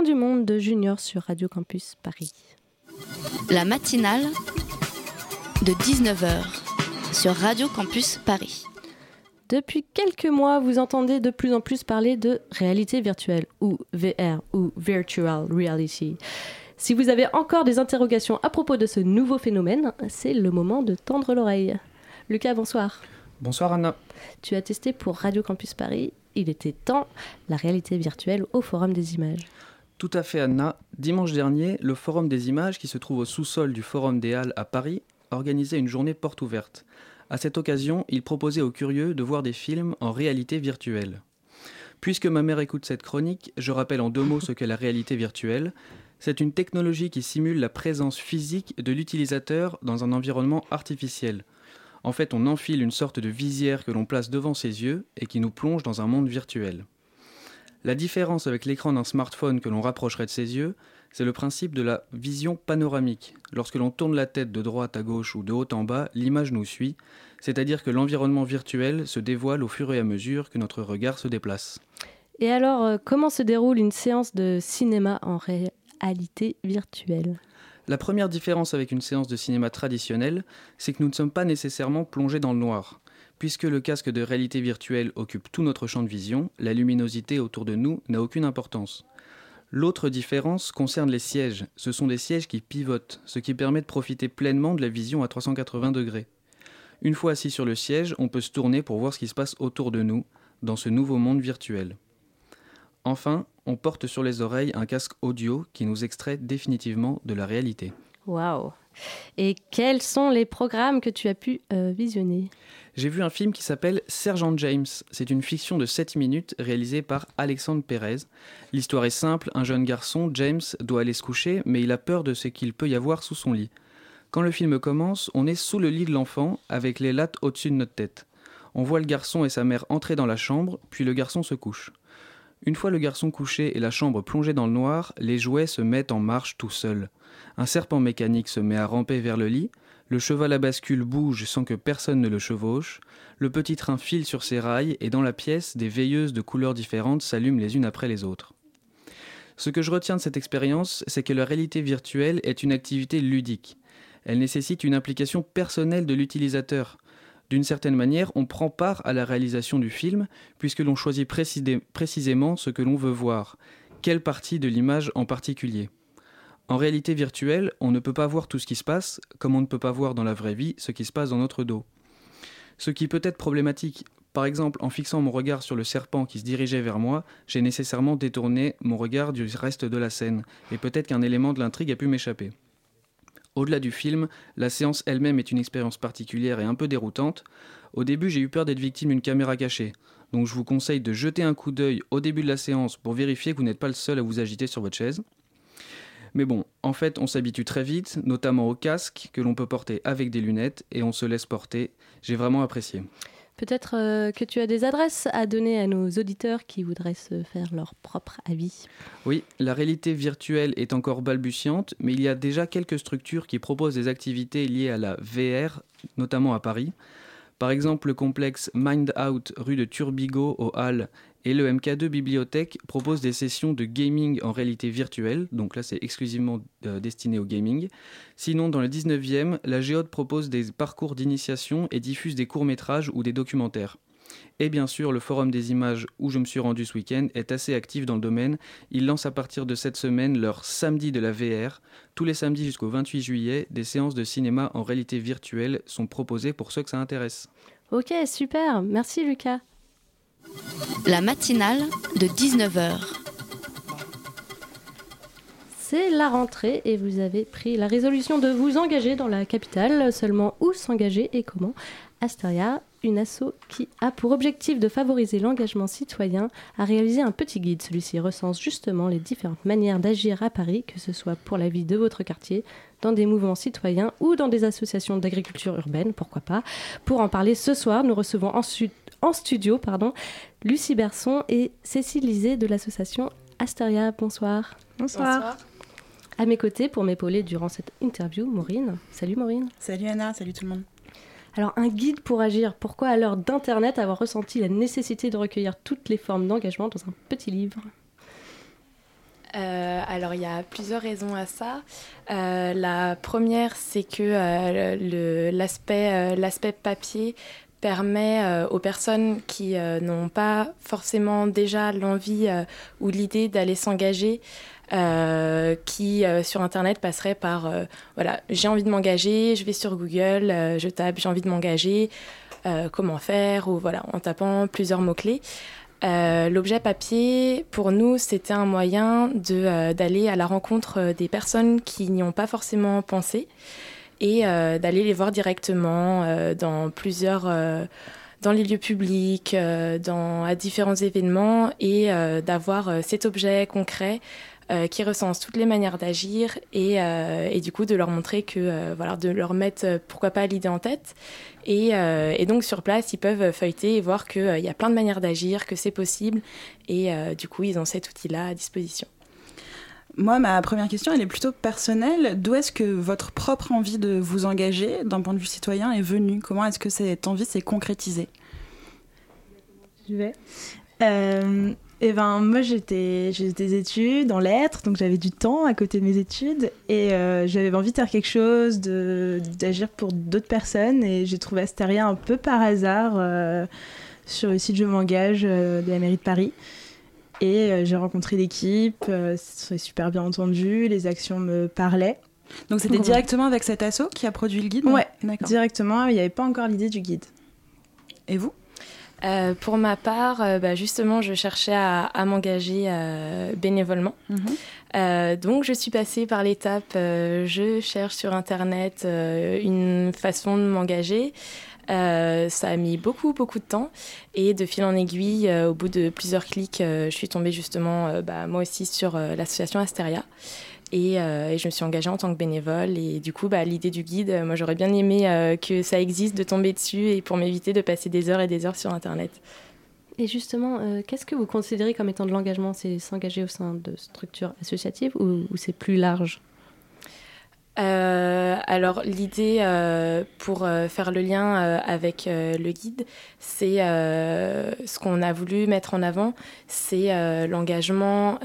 fin du monde de Junior sur Radio Campus Paris. La matinale de 19h sur Radio Campus Paris. Depuis quelques mois, vous entendez de plus en plus parler de réalité virtuelle ou VR ou Virtual Reality. Si vous avez encore des interrogations à propos de ce nouveau phénomène, c'est le moment de tendre l'oreille. Lucas, bonsoir. Bonsoir Anna. Tu as testé pour Radio Campus Paris, il était temps, la réalité virtuelle au Forum des images. Tout à fait Anna. Dimanche dernier, le Forum des images, qui se trouve au sous-sol du Forum des Halles à Paris, organisait une journée porte ouverte. À cette occasion, il proposait aux curieux de voir des films en réalité virtuelle. Puisque ma mère écoute cette chronique, je rappelle en deux mots ce qu'est la réalité virtuelle. C'est une technologie qui simule la présence physique de l'utilisateur dans un environnement artificiel. En fait, on enfile une sorte de visière que l'on place devant ses yeux et qui nous plonge dans un monde virtuel. La différence avec l'écran d'un smartphone que l'on rapprocherait de ses yeux, c'est le principe de la vision panoramique. Lorsque l'on tourne la tête de droite à gauche ou de haut en bas, l'image nous suit, c'est-à-dire que l'environnement virtuel se dévoile au fur et à mesure que notre regard se déplace. Et alors, euh, comment se déroule une séance de cinéma en réalité virtuelle? La première différence avec une séance de cinéma traditionnelle, c'est que nous ne sommes pas nécessairement plongés dans le noir. Puisque le casque de réalité virtuelle occupe tout notre champ de vision, la luminosité autour de nous n'a aucune importance. L'autre différence concerne les sièges. Ce sont des sièges qui pivotent, ce qui permet de profiter pleinement de la vision à 380 degrés. Une fois assis sur le siège, on peut se tourner pour voir ce qui se passe autour de nous, dans ce nouveau monde virtuel. Enfin, on porte sur les oreilles un casque audio qui nous extrait définitivement de la réalité. Waouh Et quels sont les programmes que tu as pu euh, visionner? J'ai vu un film qui s'appelle Sergent James. C'est une fiction de 7 minutes réalisée par Alexandre Pérez. L'histoire est simple, un jeune garçon, James, doit aller se coucher, mais il a peur de ce qu'il peut y avoir sous son lit. Quand le film commence, on est sous le lit de l'enfant, avec les lattes au-dessus de notre tête. On voit le garçon et sa mère entrer dans la chambre, puis le garçon se couche. Une fois le garçon couché et la chambre plongée dans le noir, les jouets se mettent en marche tout seuls. Un serpent mécanique se met à ramper vers le lit, le cheval à bascule bouge sans que personne ne le chevauche, le petit train file sur ses rails et dans la pièce, des veilleuses de couleurs différentes s'allument les unes après les autres. Ce que je retiens de cette expérience, c'est que la réalité virtuelle est une activité ludique. Elle nécessite une implication personnelle de l'utilisateur. D'une certaine manière, on prend part à la réalisation du film, puisque l'on choisit précisément ce que l'on veut voir, quelle partie de l'image en particulier? En réalité virtuelle, on ne peut pas voir tout ce qui se passe, comme on ne peut pas voir dans la vraie vie ce qui se passe dans notre dos. Ce qui peut être problématique. Par exemple, en fixant mon regard sur le serpent qui se dirigeait vers moi, j'ai nécessairement détourné mon regard du reste de la scène, et peut-être qu'un élément de l'intrigue a pu m'échapper. Au-delà du film, la séance elle-même est une expérience particulière et un peu déroutante. Au début, j'ai eu peur d'être victime d'une caméra cachée. Donc je vous conseille de jeter un coup d'œil au début de la séance pour vérifier que vous n'êtes pas le seul à vous agiter sur votre chaise. Mais bon, en fait, on s'habitue très vite, notamment au casque que l'on peut porter avec des lunettes et on se laisse porter. J'ai vraiment apprécié. Peut-être euh, que tu as des adresses à donner à nos auditeurs qui voudraient se faire leur propre avis. Oui, la réalité virtuelle est encore balbutiante, mais il y a déjà quelques structures qui proposent des activités liées à la VR, notamment à Paris. Par exemple, le complexe Mind Out rue de Turbigo aux Halles et le MK2 Bibliothèque propose des sessions de gaming en réalité virtuelle, donc là c'est exclusivement euh, destiné au gaming. Sinon, dans le 19e, la Géode propose des parcours d'initiation et diffuse des courts-métrages ou des documentaires. Et bien sûr, le Forum des images où je me suis rendu ce week-end est assez actif dans le domaine. Ils lancent à partir de cette semaine leur samedi de la VR. Tous les samedis jusqu'au 28 juillet, des séances de cinéma en réalité virtuelle sont proposées pour ceux que ça intéresse. Ok, super. Merci Lucas. La matinale de 19h. C'est la rentrée et vous avez pris la résolution de vous engager dans la capitale. Seulement où s'engager et comment Asteria, une asso qui a pour objectif de favoriser l'engagement citoyen, a réalisé un petit guide. Celui-ci recense justement les différentes manières d'agir à Paris, que ce soit pour la vie de votre quartier, dans des mouvements citoyens ou dans des associations d'agriculture urbaine, pourquoi pas. Pour en parler ce soir, nous recevons ensuite en studio pardon, Lucie Berson et Cécile Lisée de l'association Asteria. Bonsoir. Bonsoir. À mes côtés, pour m'épauler durant cette interview, Maureen. Salut Maureen. Salut Anna, salut tout le monde. Alors, un guide pour agir. Pourquoi, à l'heure d'Internet, avoir ressenti la nécessité de recueillir toutes les formes d'engagement dans un petit livre? Euh, alors il y a plusieurs raisons à ça. Euh, la première, c'est que euh, l'aspect l'aspect papier permet aux personnes qui n'ont pas forcément déjà l'envie ou l'idée d'aller s'engager euh, qui euh, sur internet passerait par euh, voilà j'ai envie de m'engager je vais sur Google je tape j'ai envie de m'engager comment faire ou voilà en tapant plusieurs mots clés l'objet papier pour nous c'était un moyen d'aller à la rencontre des personnes qui n'y ont pas forcément pensé et d'aller les voir directement dans plusieurs dans les lieux publics, dans, à différents événements et d'avoir cet objet concret euh, qui recense toutes les manières d'agir et, euh, et, du coup de leur montrer que, euh, voilà, de leur mettre pourquoi pas l'idée en tête. Et, et, donc sur place, ils peuvent feuilleter et voir qu'il y a plein de manières d'agir, que c'est possible et du coup ils ont cet outil-là à disposition. Moi, ma première question, elle est plutôt personnelle. D'où est-ce que votre propre envie de vous engager d'un point de vue citoyen est venue? Comment est-ce que cette envie s'est concrétisée? Je vais. Euh, eh ben, moi, j'étais, j'ai des études en lettres, donc j'avais du temps à côté de mes études et euh, j'avais envie de faire quelque chose, de, d'agir pour d'autres personnes et j'ai trouvé Asteria un peu par hasard euh, sur le site Je m'engage euh, de la mairie de Paris. Et j'ai rencontré l'équipe, c'est super bien entendu, les actions me parlaient. Donc c'était directement avec cet asso qui a produit le guide Ouais, directement, il n'y avait pas encore l'idée du guide. Et vous? Euh, pour ma part, euh, bah, justement, je cherchais à, m'engager euh, bénévolement. Mhm. donc, je suis passée par l'étape, je cherche sur Internet une façon de m'engager. Ça a mis beaucoup, beaucoup de temps. Et de fil en aiguille, au bout de plusieurs clics, je suis tombée justement, bah, moi aussi, sur l'association Asteria. Euh, et, je me suis engagée en tant que bénévole. Et du coup, bah, l'idée du guide, moi j'aurais bien aimé euh, que ça existe, de tomber dessus et pour m'éviter de passer des heures et des heures sur Internet. Et justement, euh, qu'est-ce que vous considérez comme étant de l'engagement? C'est s'engager au sein de structures associatives ou c'est plus large? Euh, alors l'idée euh, pour euh, faire le lien avec le guide, c'est ce qu'on a voulu mettre en avant, c'est l'engagement,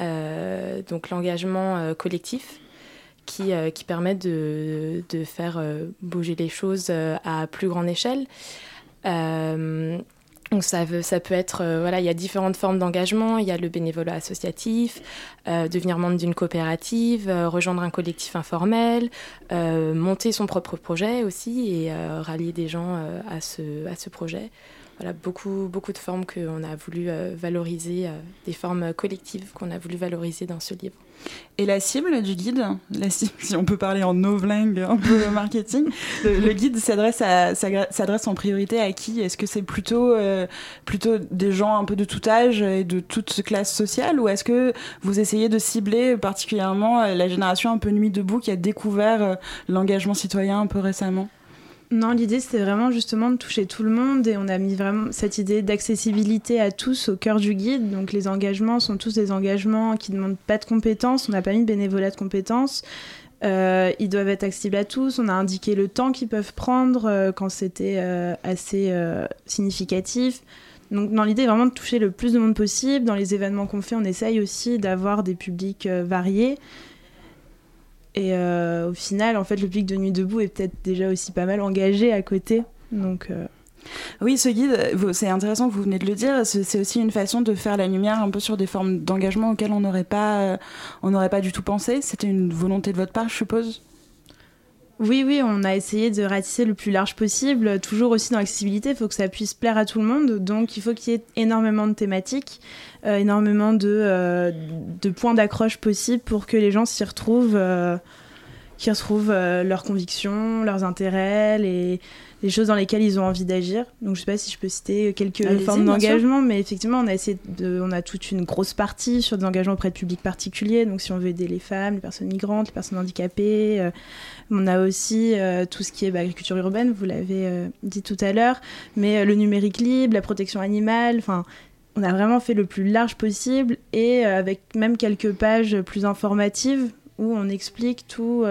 donc l'engagement collectif qui, qui permet de, de faire bouger les choses à plus grande échelle. Donc ça, peut être, euh, voilà, il y a différentes formes d'engagement. Il y a le bénévolat associatif, euh, devenir membre d'une coopérative, euh, rejoindre un collectif informel, monter son propre projet aussi et rallier des gens à, ce, à ce projet. Voilà, beaucoup, beaucoup de formes qu'on a voulu valoriser, des formes collectives qu'on a voulu valoriser dans ce livre. Et la cible du guide, la cible, si on peut parler en novlingue un peu marketing, le, guide s'adresse, en priorité à qui? Est-ce que c'est plutôt, euh, plutôt des gens un peu de tout âge et de toute classe sociale? Ou est-ce que vous essayez de cibler particulièrement euh, la génération un peu nuit debout qui a découvert euh, l'engagement citoyen un peu récemment? Non, l'idée c'était vraiment justement de toucher tout le monde et on a mis vraiment cette idée d'accessibilité à tous au cœur du guide. Donc les engagements sont tous des engagements qui ne demandent pas de compétences, on n'a pas mis de bénévolat de compétences. Euh, ils doivent être accessibles à tous. On a indiqué le temps qu'ils peuvent prendre euh, quand c'était euh, assez significatif. Donc, dans l'idée vraiment de toucher le plus de monde possible. Dans les événements qu'on fait, on essaye aussi d'avoir des publics variés. Et euh, au final, en fait, le public de Nuit debout est peut-être déjà aussi pas mal engagé à côté. Donc, euh, Oui, ce guide, c'est intéressant vous venez de le dire, c'est aussi une façon de faire la lumière un peu sur des formes d'engagement auxquelles on n'aurait pas, on n'aurait pas du tout pensé. C'était une volonté de votre part, je suppose? Oui, oui, on a essayé de ratisser le plus large possible. Toujours aussi dans l'accessibilité, il faut que ça puisse plaire à tout le monde. Donc il faut qu'il y ait énormément de thématiques, euh, énormément de, euh, de points d'accroche possibles pour que les gens s'y retrouvent, euh, qui retrouvent leurs convictions, leurs intérêts, les, les choses dans lesquelles ils ont envie d'agir. Donc je sais pas si je peux citer quelques formes d'engagement, mais effectivement on a essayé de, on a toute une grosse partie sur des engagements auprès de publics particuliers. Donc si on veut aider les femmes, les personnes migrantes, les personnes handicapées, euh, on a aussi euh, tout ce qui est bah, agriculture urbaine, vous l'avez euh, dit tout à l'heure, mais le numérique libre, la protection animale, enfin on a vraiment fait le plus large possible et avec même quelques pages plus informatives où on explique tout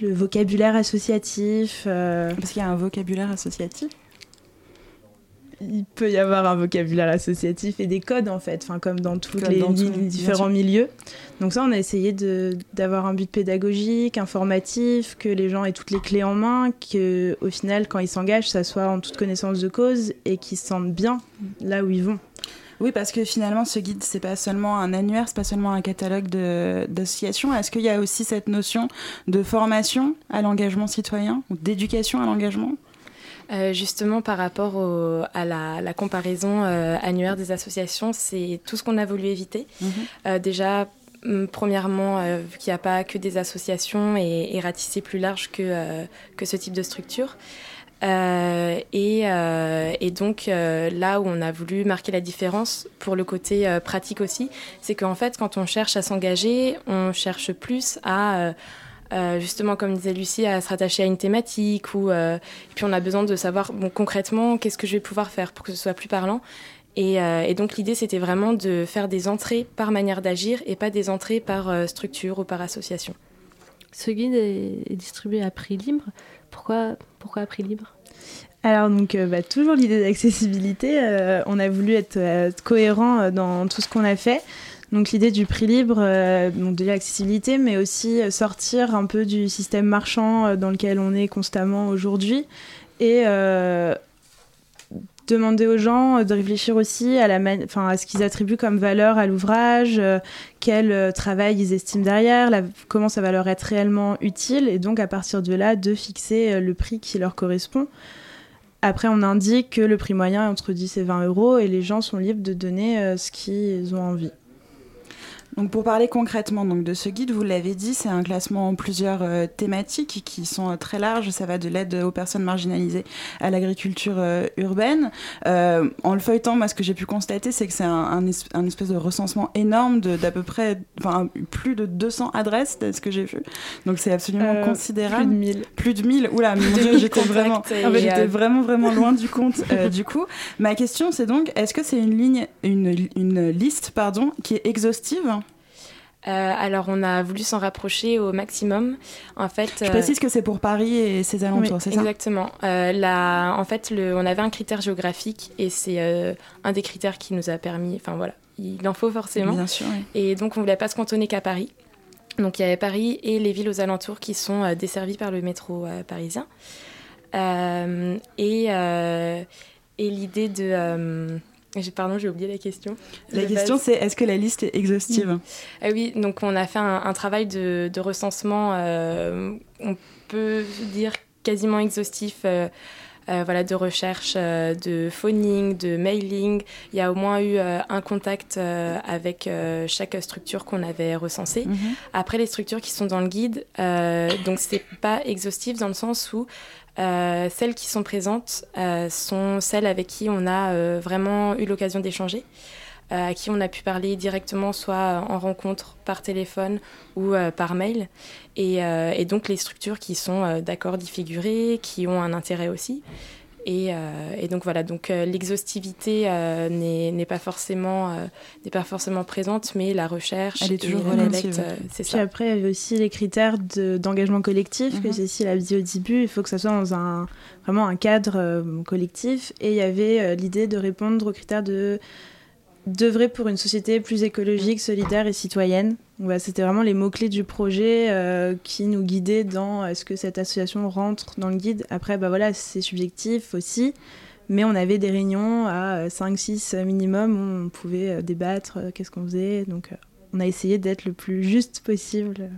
le vocabulaire associatif. Euh, Parce qu'il y a un vocabulaire associatif il peut y avoir un vocabulaire associatif et des codes en fait, enfin comme dans tous les, différents milieux. Donc ça, on a essayé d'avoir un but pédagogique, informatif, que les gens aient toutes les clés en main, que au final, quand ils s'engagent, ça soit en toute connaissance de cause et qu'ils se sentent bien là où ils vont. Oui, parce que finalement, ce guide, c'est pas seulement un annuaire, c'est pas seulement un catalogue d'associations. Est-ce qu'il y a aussi cette notion de formation à l'engagement citoyen, ou d'éducation à l'engagement? Euh, justement, par rapport à la, comparaison euh, annuaire des associations, c'est tout ce qu'on a voulu éviter. Mhm. Euh, déjà, hum, premièrement, qu'il n'y a pas que des associations et, et ratisser plus large que, que ce type de structure. Euh, euh, et, donc euh, là où on a voulu marquer la différence pour le côté pratique aussi, c'est qu'en fait quand on cherche à s'engager, on cherche plus à justement comme disait Lucie à se rattacher à une thématique ou puis on a besoin de savoir concrètement qu'est-ce que je vais pouvoir faire pour que ce soit plus parlant. Et donc l'idée c'était vraiment de faire des entrées par manière d'agir et pas des entrées par structure ou par association. Ce guide est distribué à prix libre. Pourquoi, pourquoi prix libre? Alors donc euh, bah, toujours l'idée d'accessibilité, euh, on a voulu être, euh, cohérent dans tout ce qu'on a fait. Donc l'idée du prix libre, donc de l'accessibilité, mais aussi sortir un peu du système marchand dans lequel on est constamment aujourd'hui et demander aux gens de réfléchir aussi à, la à ce qu'ils attribuent comme valeur à l'ouvrage, quel travail ils estiment derrière, comment ça va leur être réellement utile, et donc à partir de là, de fixer le prix qui leur correspond. Après, on indique que le prix moyen est entre 10 et 20 euros et les gens sont libres de donner euh, ce qu'ils ont envie. Donc pour parler concrètement donc de ce guide, vous l'avez dit, c'est un classement en plusieurs euh, thématiques qui sont euh, très larges. Ça va de l'aide aux personnes marginalisées à l'agriculture euh, urbaine. en le feuilletant, moi, ce que j'ai pu constater, c'est que c'est un, un, espèce de recensement énorme d'à peu près, enfin plus de 200 adresses, ce que j'ai vu. Donc c'est absolument considérable. Plus de 1000. Plus de 1000. Oula, mon Dieu, j'étais vraiment, j'étais vraiment vraiment loin du compte. du coup, ma question, c'est donc, est-ce que c'est une ligne, une, une liste, pardon, qui est exhaustive? Euh, alors, on a voulu s'en rapprocher au maximum. En fait, je précise que c'est pour Paris et ses alentours, c'est ça? Exactement. Euh, en fait, le, on avait un critère géographique et c'est euh, un des critères qui nous a permis. Enfin voilà, il en faut forcément. Bien sûr. Et donc, on voulait pas se cantonner qu'à Paris. Donc, il y avait Paris et les villes aux alentours qui sont desservies par le métro parisien. et et l'idée de Pardon, j'ai oublié la question. La question, c'est est-ce que la liste est exhaustive? Ah Oui, donc on a fait un, travail de, recensement, euh, on peut dire quasiment exhaustif. Euh, euh, voilà, de recherche, de phoning, de mailing. Il y a au moins eu un contact avec chaque structure qu'on avait recensée. Mhm. Après, les structures qui sont dans le guide, donc c'est pas exhaustif dans le sens où euh, celles qui sont présentes euh, sont celles avec qui on a euh, vraiment eu l'occasion d'échanger, à qui on a pu parler directement, soit en rencontre, par téléphone ou par mail. Et, et, donc les structures qui sont d'accord d'y figurer, qui ont un intérêt aussi. Euh, et, donc voilà, donc euh, l'exhaustivité euh, n'est pas forcément n'est pas forcément présente, mais la recherche elle est toujours relative. c'est ça. Puis après, il y avait aussi les critères d'engagement collectif que mhm. Cécile a dit au début. Il faut que ça soit dans un vraiment un cadre collectif. Et il y avait l'idée de répondre aux critères de d'œuvrer pour une société plus écologique, solidaire et citoyenne. Voilà, C'était vraiment les mots-clés du projet euh, qui nous guidaient dans est-ce que cette association rentre dans le guide. Après, bah voilà, c'est subjectif aussi, mais on avait des réunions à 5-6 minimum où on pouvait euh, débattre, euh, qu'est-ce qu'on faisait. Donc euh, on a essayé d'être le plus juste possible.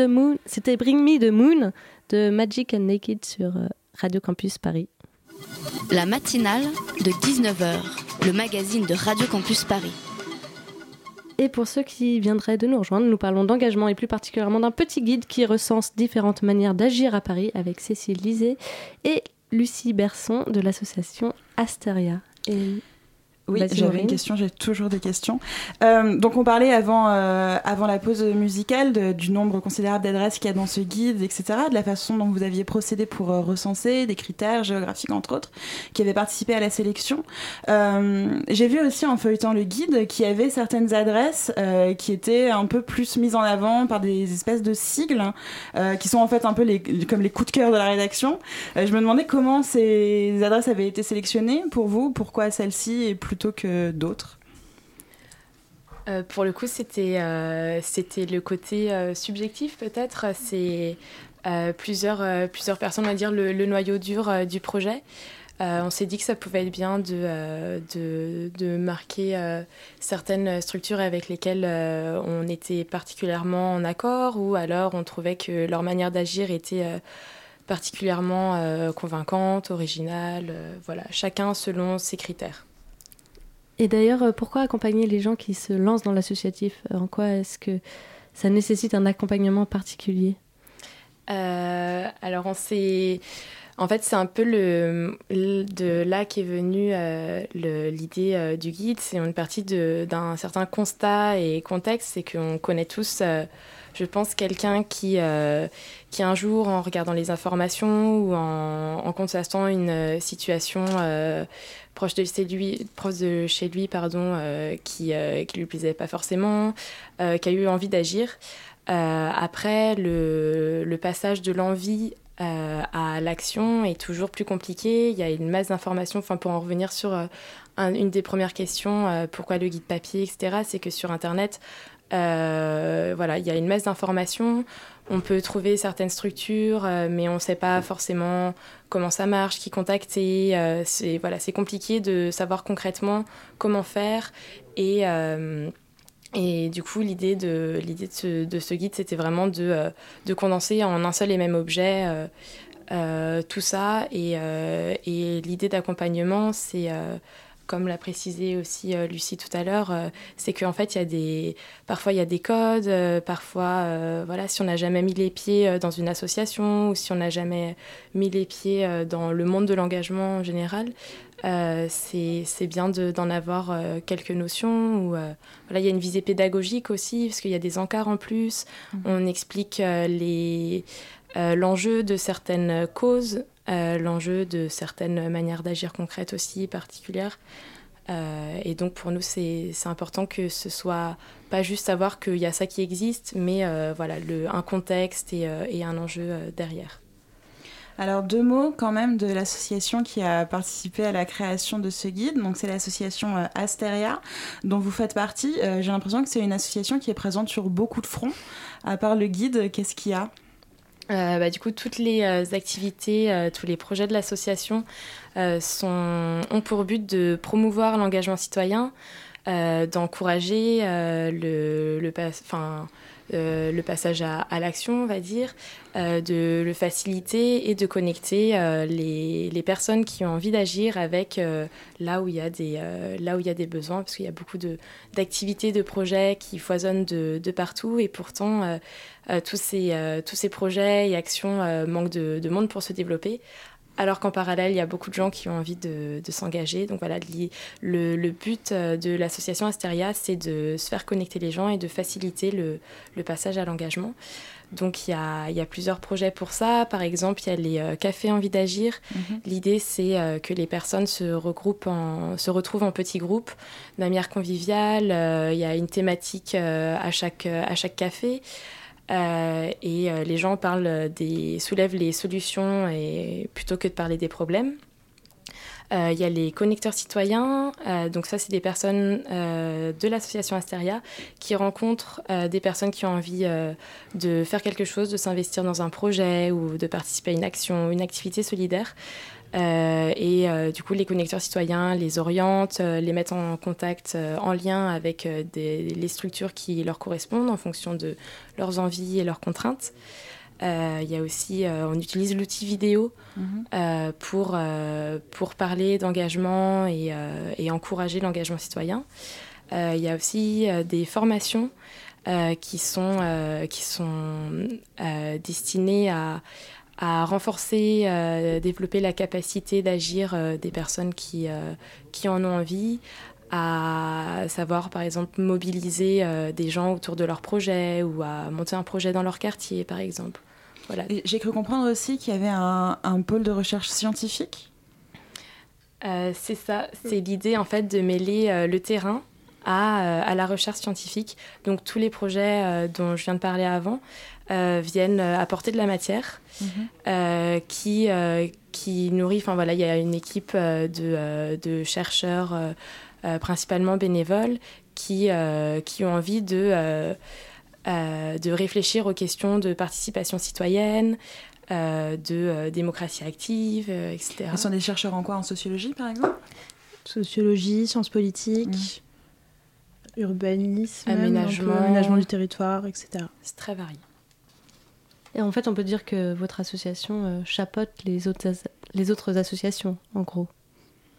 The Moon, c'était Bring Me the Moon de Magic and Naked sur euh, Radio Campus Paris. La matinale de 19h, le magazine de Radio Campus Paris. Et pour ceux qui viendraient de nous rejoindre, nous parlons d'engagement et plus particulièrement d'un petit guide qui recense différentes manières d'agir à Paris avec Cécile Lisée et Lucie Berson de l'association Asteria. Et Oui, j'avais une question, j'ai toujours des questions. Euh, donc on parlait avant, euh, avant la pause musicale de- du nombre considérable d'adresses qu'il y a dans ce guide, etc., de la façon dont vous aviez procédé pour euh, recenser des critères géographiques, entre autres, qui avaient participé à la sélection. J'ai vu aussi en feuilletant le guide qu'il y avait certaines adresses qui étaient un peu plus mises en avant par des espèces de sigles, hein, qui sont en fait un peu les, comme les coups de cœur de la rédaction. Je me demandais comment ces adresses avaient été sélectionnées pour vous, pourquoi celle-ci est que d'autres. Euh, pour le coup, c'était euh, le côté euh, subjectif peut-être. C'est plusieurs, personnes, on va dire, le, noyau dur du projet. On s'est dit que ça pouvait être bien de, de, marquer certaines structures avec lesquelles on était particulièrement en accord ou alors on trouvait que leur manière d'agir était particulièrement convaincante, originale. voilà, chacun selon ses critères. Et d'ailleurs, euh, pourquoi accompagner les gens qui se lancent dans l'associatif? En quoi est-ce que ça nécessite un accompagnement particulier? Euh, alors on s'est En fait, c'est un peu le, de là qu'est venue euh, l'idée du guide. C'est une partie d'un certain constat et contexte. C'est qu'on connaît tous, je pense, quelqu'un qui, qui un jour, en regardant les informations ou en, en constatant une situation proche de chez lui, proche de chez lui pardon, qui ne lui plaisait pas forcément, qui a eu envie d'agir. après, le, passage de l'envie euh, à l'action est toujours plus compliqué. Il y a une masse d'informations. Enfin, pour en revenir sur euh, une des premières questions, euh, pourquoi le guide papier, etc., c'est que sur Internet, voilà, il y a une masse d'informations. On peut trouver certaines structures, mais on ne sait pas forcément comment ça marche, qui contacter. c'est voilà, c'est compliqué de savoir concrètement comment faire et et du coup, l'idée de, l'idée de, ce, de ce guide, c'était vraiment de, euh, de, condenser en un seul et même objet euh, euh, tout ça. Et, et l'idée d'accompagnement, c'est, comme l'a précisé aussi Lucie tout à l'heure, c'est qu'en fait, il y a des, parfois il y a des codes, parfois, voilà, si on n'a jamais mis les pieds dans une association ou si on n'a jamais mis les pieds dans le monde de l'engagement en général, euh, c'est bien d'en avoir euh, quelques notions. Euh, voilà, il y a une visée pédagogique aussi, parce qu'il y a des encarts en plus. Mhm. On explique l'enjeu de certaines causes, l'enjeu de certaines manières d'agir concrètes aussi, particulières. et donc pour nous, c'est important que ce soit pas juste savoir qu'il y a ça qui existe, mais voilà, le, un contexte et, et un enjeu derrière. Alors deux mots quand même de l'association qui a participé à la création de ce guide. Donc c'est l'association euh, Asteria dont vous faites partie. Euh, j'ai l'impression que c'est une association qui est présente sur beaucoup de fronts. À part le guide, qu'est-ce qu'il y a? Euh, bah, du coup, toutes les activités, tous les projets de l'association ont pour but de promouvoir l'engagement citoyen, d'encourager le, le, euh, le passage à, l'action, on va dire, euh, de le faciliter et de connecter euh, les, les, personnes qui ont envie d'agir avec là, où il y a des, là où il y a des besoins, parce qu'il y a beaucoup d'activités, de, projets qui foisonnent de, partout et pourtant tous, ces, tous ces projets et actions manquent de monde pour se développer alors qu'en parallèle, il y a beaucoup de gens qui ont envie de, s'engager. Donc voilà, le, le but euh, de l'association Asteria, c'est de se faire connecter les gens et de faciliter le, passage à l'engagement. Donc il y, a, il y, a, plusieurs projets pour ça. Par exemple, il y a les euh, cafés envie d'agir. Mhm. L'idée, c'est euh, que les personnes se regroupent, en, se retrouvent en petits groupes de manière conviviale. il y a une thématique à, chaque, à chaque café. Euh, et euh, les gens parlent des, soulèvent les solutions et, plutôt que de parler des problèmes. Euh, il y a les connecteurs citoyens, donc ça c'est des personnes de l'association Asteria qui rencontrent des personnes qui ont envie de faire quelque chose, de s'investir dans un projet ou de participer à une action, une activité solidaire. Euh, et euh, du coup, les connecteurs citoyens les orientent, euh, les mettent en contact, en lien avec des, les structures qui leur correspondent en fonction de leurs envies et leurs contraintes. Il y a aussi, on utilise l'outil vidéo mhm. pour, pour parler d'engagement et, et, encourager l'engagement citoyen. Il y a aussi des formations qui sont, qui sont destinées à à renforcer, euh, développer la capacité d'agir euh, des personnes qui, euh, qui en ont envie, à savoir par exemple mobiliser des gens autour de leur projet ou à monter un projet dans leur quartier par exemple. Voilà. J'ai cru comprendre aussi qu'il y avait un, un, pôle de recherche scientifique. c'est ça, c'est l'idée en fait de mêler le terrain à, à, la recherche scientifique. Donc tous les projets dont je viens de parler avant, euh, viennent euh, apporter de la matière mhm. euh, qui, qui nourrit. Enfin voilà, il y a une équipe de, de chercheurs, principalement bénévoles, qui, qui ont envie de, de réfléchir aux questions de participation citoyenne, de démocratie active, etc. Ce sont des chercheurs en quoi? En sociologie, par exemple? Sociologie, sciences politiques, mm. urbanisme, aménagement. aménagement du territoire, etc. C'est très varié. Et en fait, on peut dire que votre association euh, chapeaute les autres, les autres associations, en gros.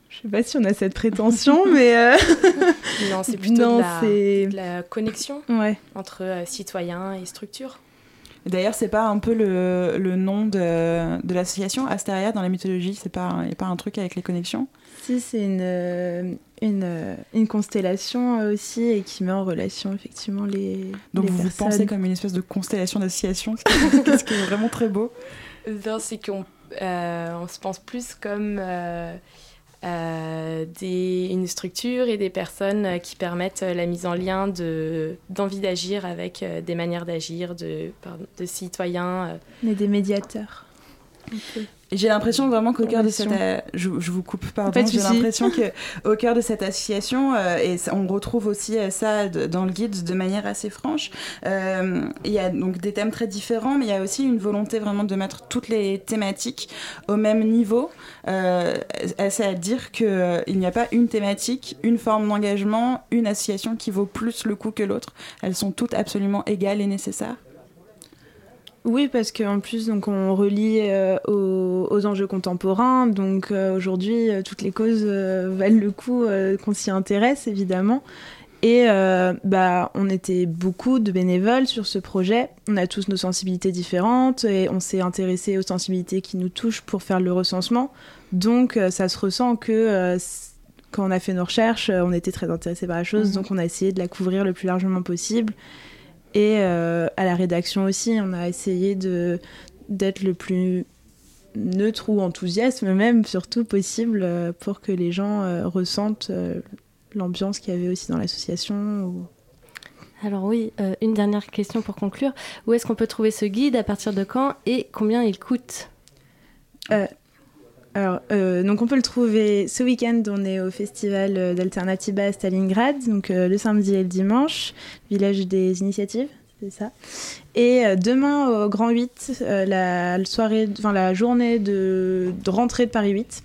Je sais pas si on a cette prétention, mais... Euh, non, c'est plutôt de, la, connexion entre euh, citoyens et structures. D'ailleurs, c'est pas un peu le, le nom de, de l'association Astéria dans la mythologie? C'est pas, y a pas un truc avec les connexions? Si, c'est une, euh, une, euh, une constellation euh, aussi et qui met en relation effectivement les. Donc les vous personnes. pensez comme une espèce de constellation d'associations, ce qui est- ce qui est vraiment très beau? Non, c'est qu'on euh, on se pense plus comme euh, euh, des, une structure et des personnes qui permettent la mise en lien de- d'envie d'agir avec des manières d'agir de, pardon, de citoyens. On est des médiateurs. J'ai l'impression vraiment qu'au cœur de cette... Je, je vous coupe, pardon. J'ai l'impression qu'au cœur de cette association, euh, et on retrouve aussi euh, ça dans le guide de manière assez franche, euh, il y a donc des thèmes très différents, mais il y a aussi une volonté vraiment de mettre toutes les thématiques au même niveau. Euh, c'est à dire qu'il n'y a pas une thématique, une forme d'engagement, une association qui vaut plus le coup que l'autre. Elles sont toutes absolument égales et nécessaires. Oui, parce qu'en plus, donc, on relie euh, aux, aux enjeux contemporains. Donc euh, aujourd'hui, euh, toutes les causes valent le coup qu'on s'y intéresse, évidemment. Et euh, bah, on était beaucoup de bénévoles sur ce projet. On a tous nos sensibilités différentes et on s'est intéressé aux sensibilités qui nous touchent pour faire le recensement. Donc ça se ressent que euh, quand on a fait nos recherches, on était très intéressé par la chose. Mhm. Donc on a essayé de la couvrir le plus largement possible. Et euh, à la rédaction aussi, on a essayé de d'être le plus neutre ou enthousiaste même surtout possible euh, pour que les gens euh, ressentent l'ambiance qu'il y avait aussi dans l'association. ou- Alors oui, une dernière question pour conclure. Où est-ce qu'on peut trouver ce guide À partir de quand Et combien il coûte? Alors, euh, donc on peut le trouver ce week-end. On est au festival euh, d'Alternativa à Stalingrad, donc euh, le samedi et le dimanche, village des initiatives, c'est ça. Et euh, demain au Grand 8, euh, la soirée, la journée de, de rentrée de Paris 8,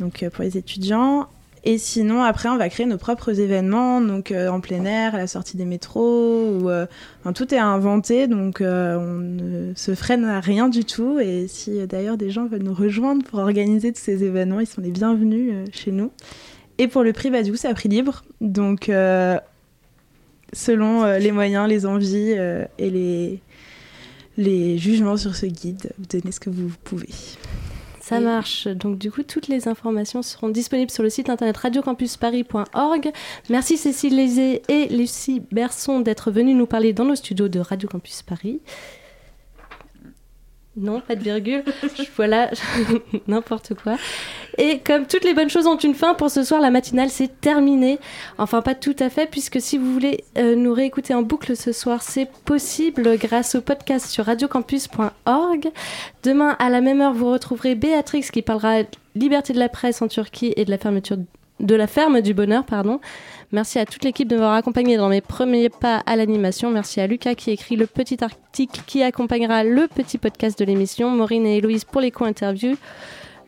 donc pour les étudiants. Et sinon, après, on va créer nos propres événements, donc euh, en plein air, à la sortie des métros, ou, euh, tout est à inventer, donc euh, on ne se freine à rien du tout. Et si d'ailleurs des gens veulent nous rejoindre pour organiser tous ces événements, ils sont les bienvenus chez nous. Et pour le prix, bah, du coup, c'est à prix libre, donc selon les moyens, les envies et les, les jugements sur ce guide, vous donnez ce que vous pouvez. Ça marche. Donc du coup, toutes les informations seront disponibles sur le site internet radiocampusparis.org. Merci Cécile Lézé et Lucie Berson d'être venues nous parler dans nos studios de Radio Campus Paris. Non, pas de virgule. Voilà, n'importe quoi. Et comme toutes les bonnes choses ont une fin, pour ce soir, la matinale, c'est terminé. Enfin, pas tout à fait, puisque si vous voulez euh, nous réécouter en boucle ce soir, c'est possible grâce au podcast sur radiocampus.org. Demain, à la même heure, vous retrouverez Béatrix qui parlera liberté de la presse en Turquie et de la fermeture de la ferme du bonheur, pardon. Merci à toute l'équipe de m'avoir accompagné dans mes premiers pas à l'animation. Merci à Lucas qui écrit le petit article qui accompagnera le petit podcast de l'émission. Maureen et Héloïse pour les co-interviews.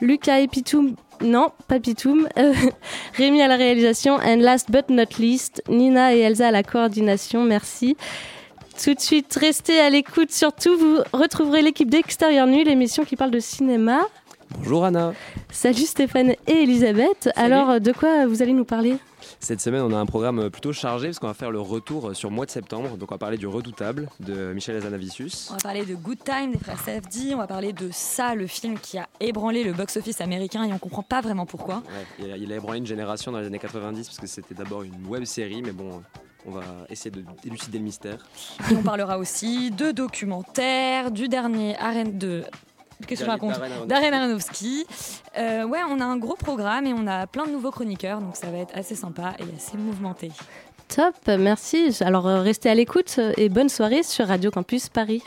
Lucas et Pitoum, non, pas Pitoum. Euh, Rémi à la réalisation. And last but not least, Nina et Elsa à la coordination. Merci. Tout de suite, restez à l'écoute. Surtout, vous retrouverez l'équipe d'Extérieur Nuit, l'émission qui parle de cinéma. Bonjour Anna. Salut Stéphane et Elisabeth. Alors, de quoi vous allez nous parler? Cette semaine, on a un programme plutôt chargé parce qu'on va faire le retour sur le mois de septembre. Donc, on va parler du Redoutable de Michel Hazanavicius. On va parler de Good Time des frères Safdie, on va parler de ça, le film qui a ébranlé le box-office américain et on comprend pas vraiment pourquoi. Ouais, il a- il a ébranlé une génération dans les années 90 parce que c'était d'abord une web série, mais bon, on va essayer de d'élucider le mystère. Et on parlera aussi de documentaires, du dernier arène de. Qu'est-ce que je raconte. Darren Aronofsky. Euh, ouais, on a un gros programme et on a plein de nouveaux chroniqueurs, donc ça va être assez sympa et assez mouvementé. Top, merci. Alors, euh, restez à l'écoute et bonne soirée sur Radio Campus Paris.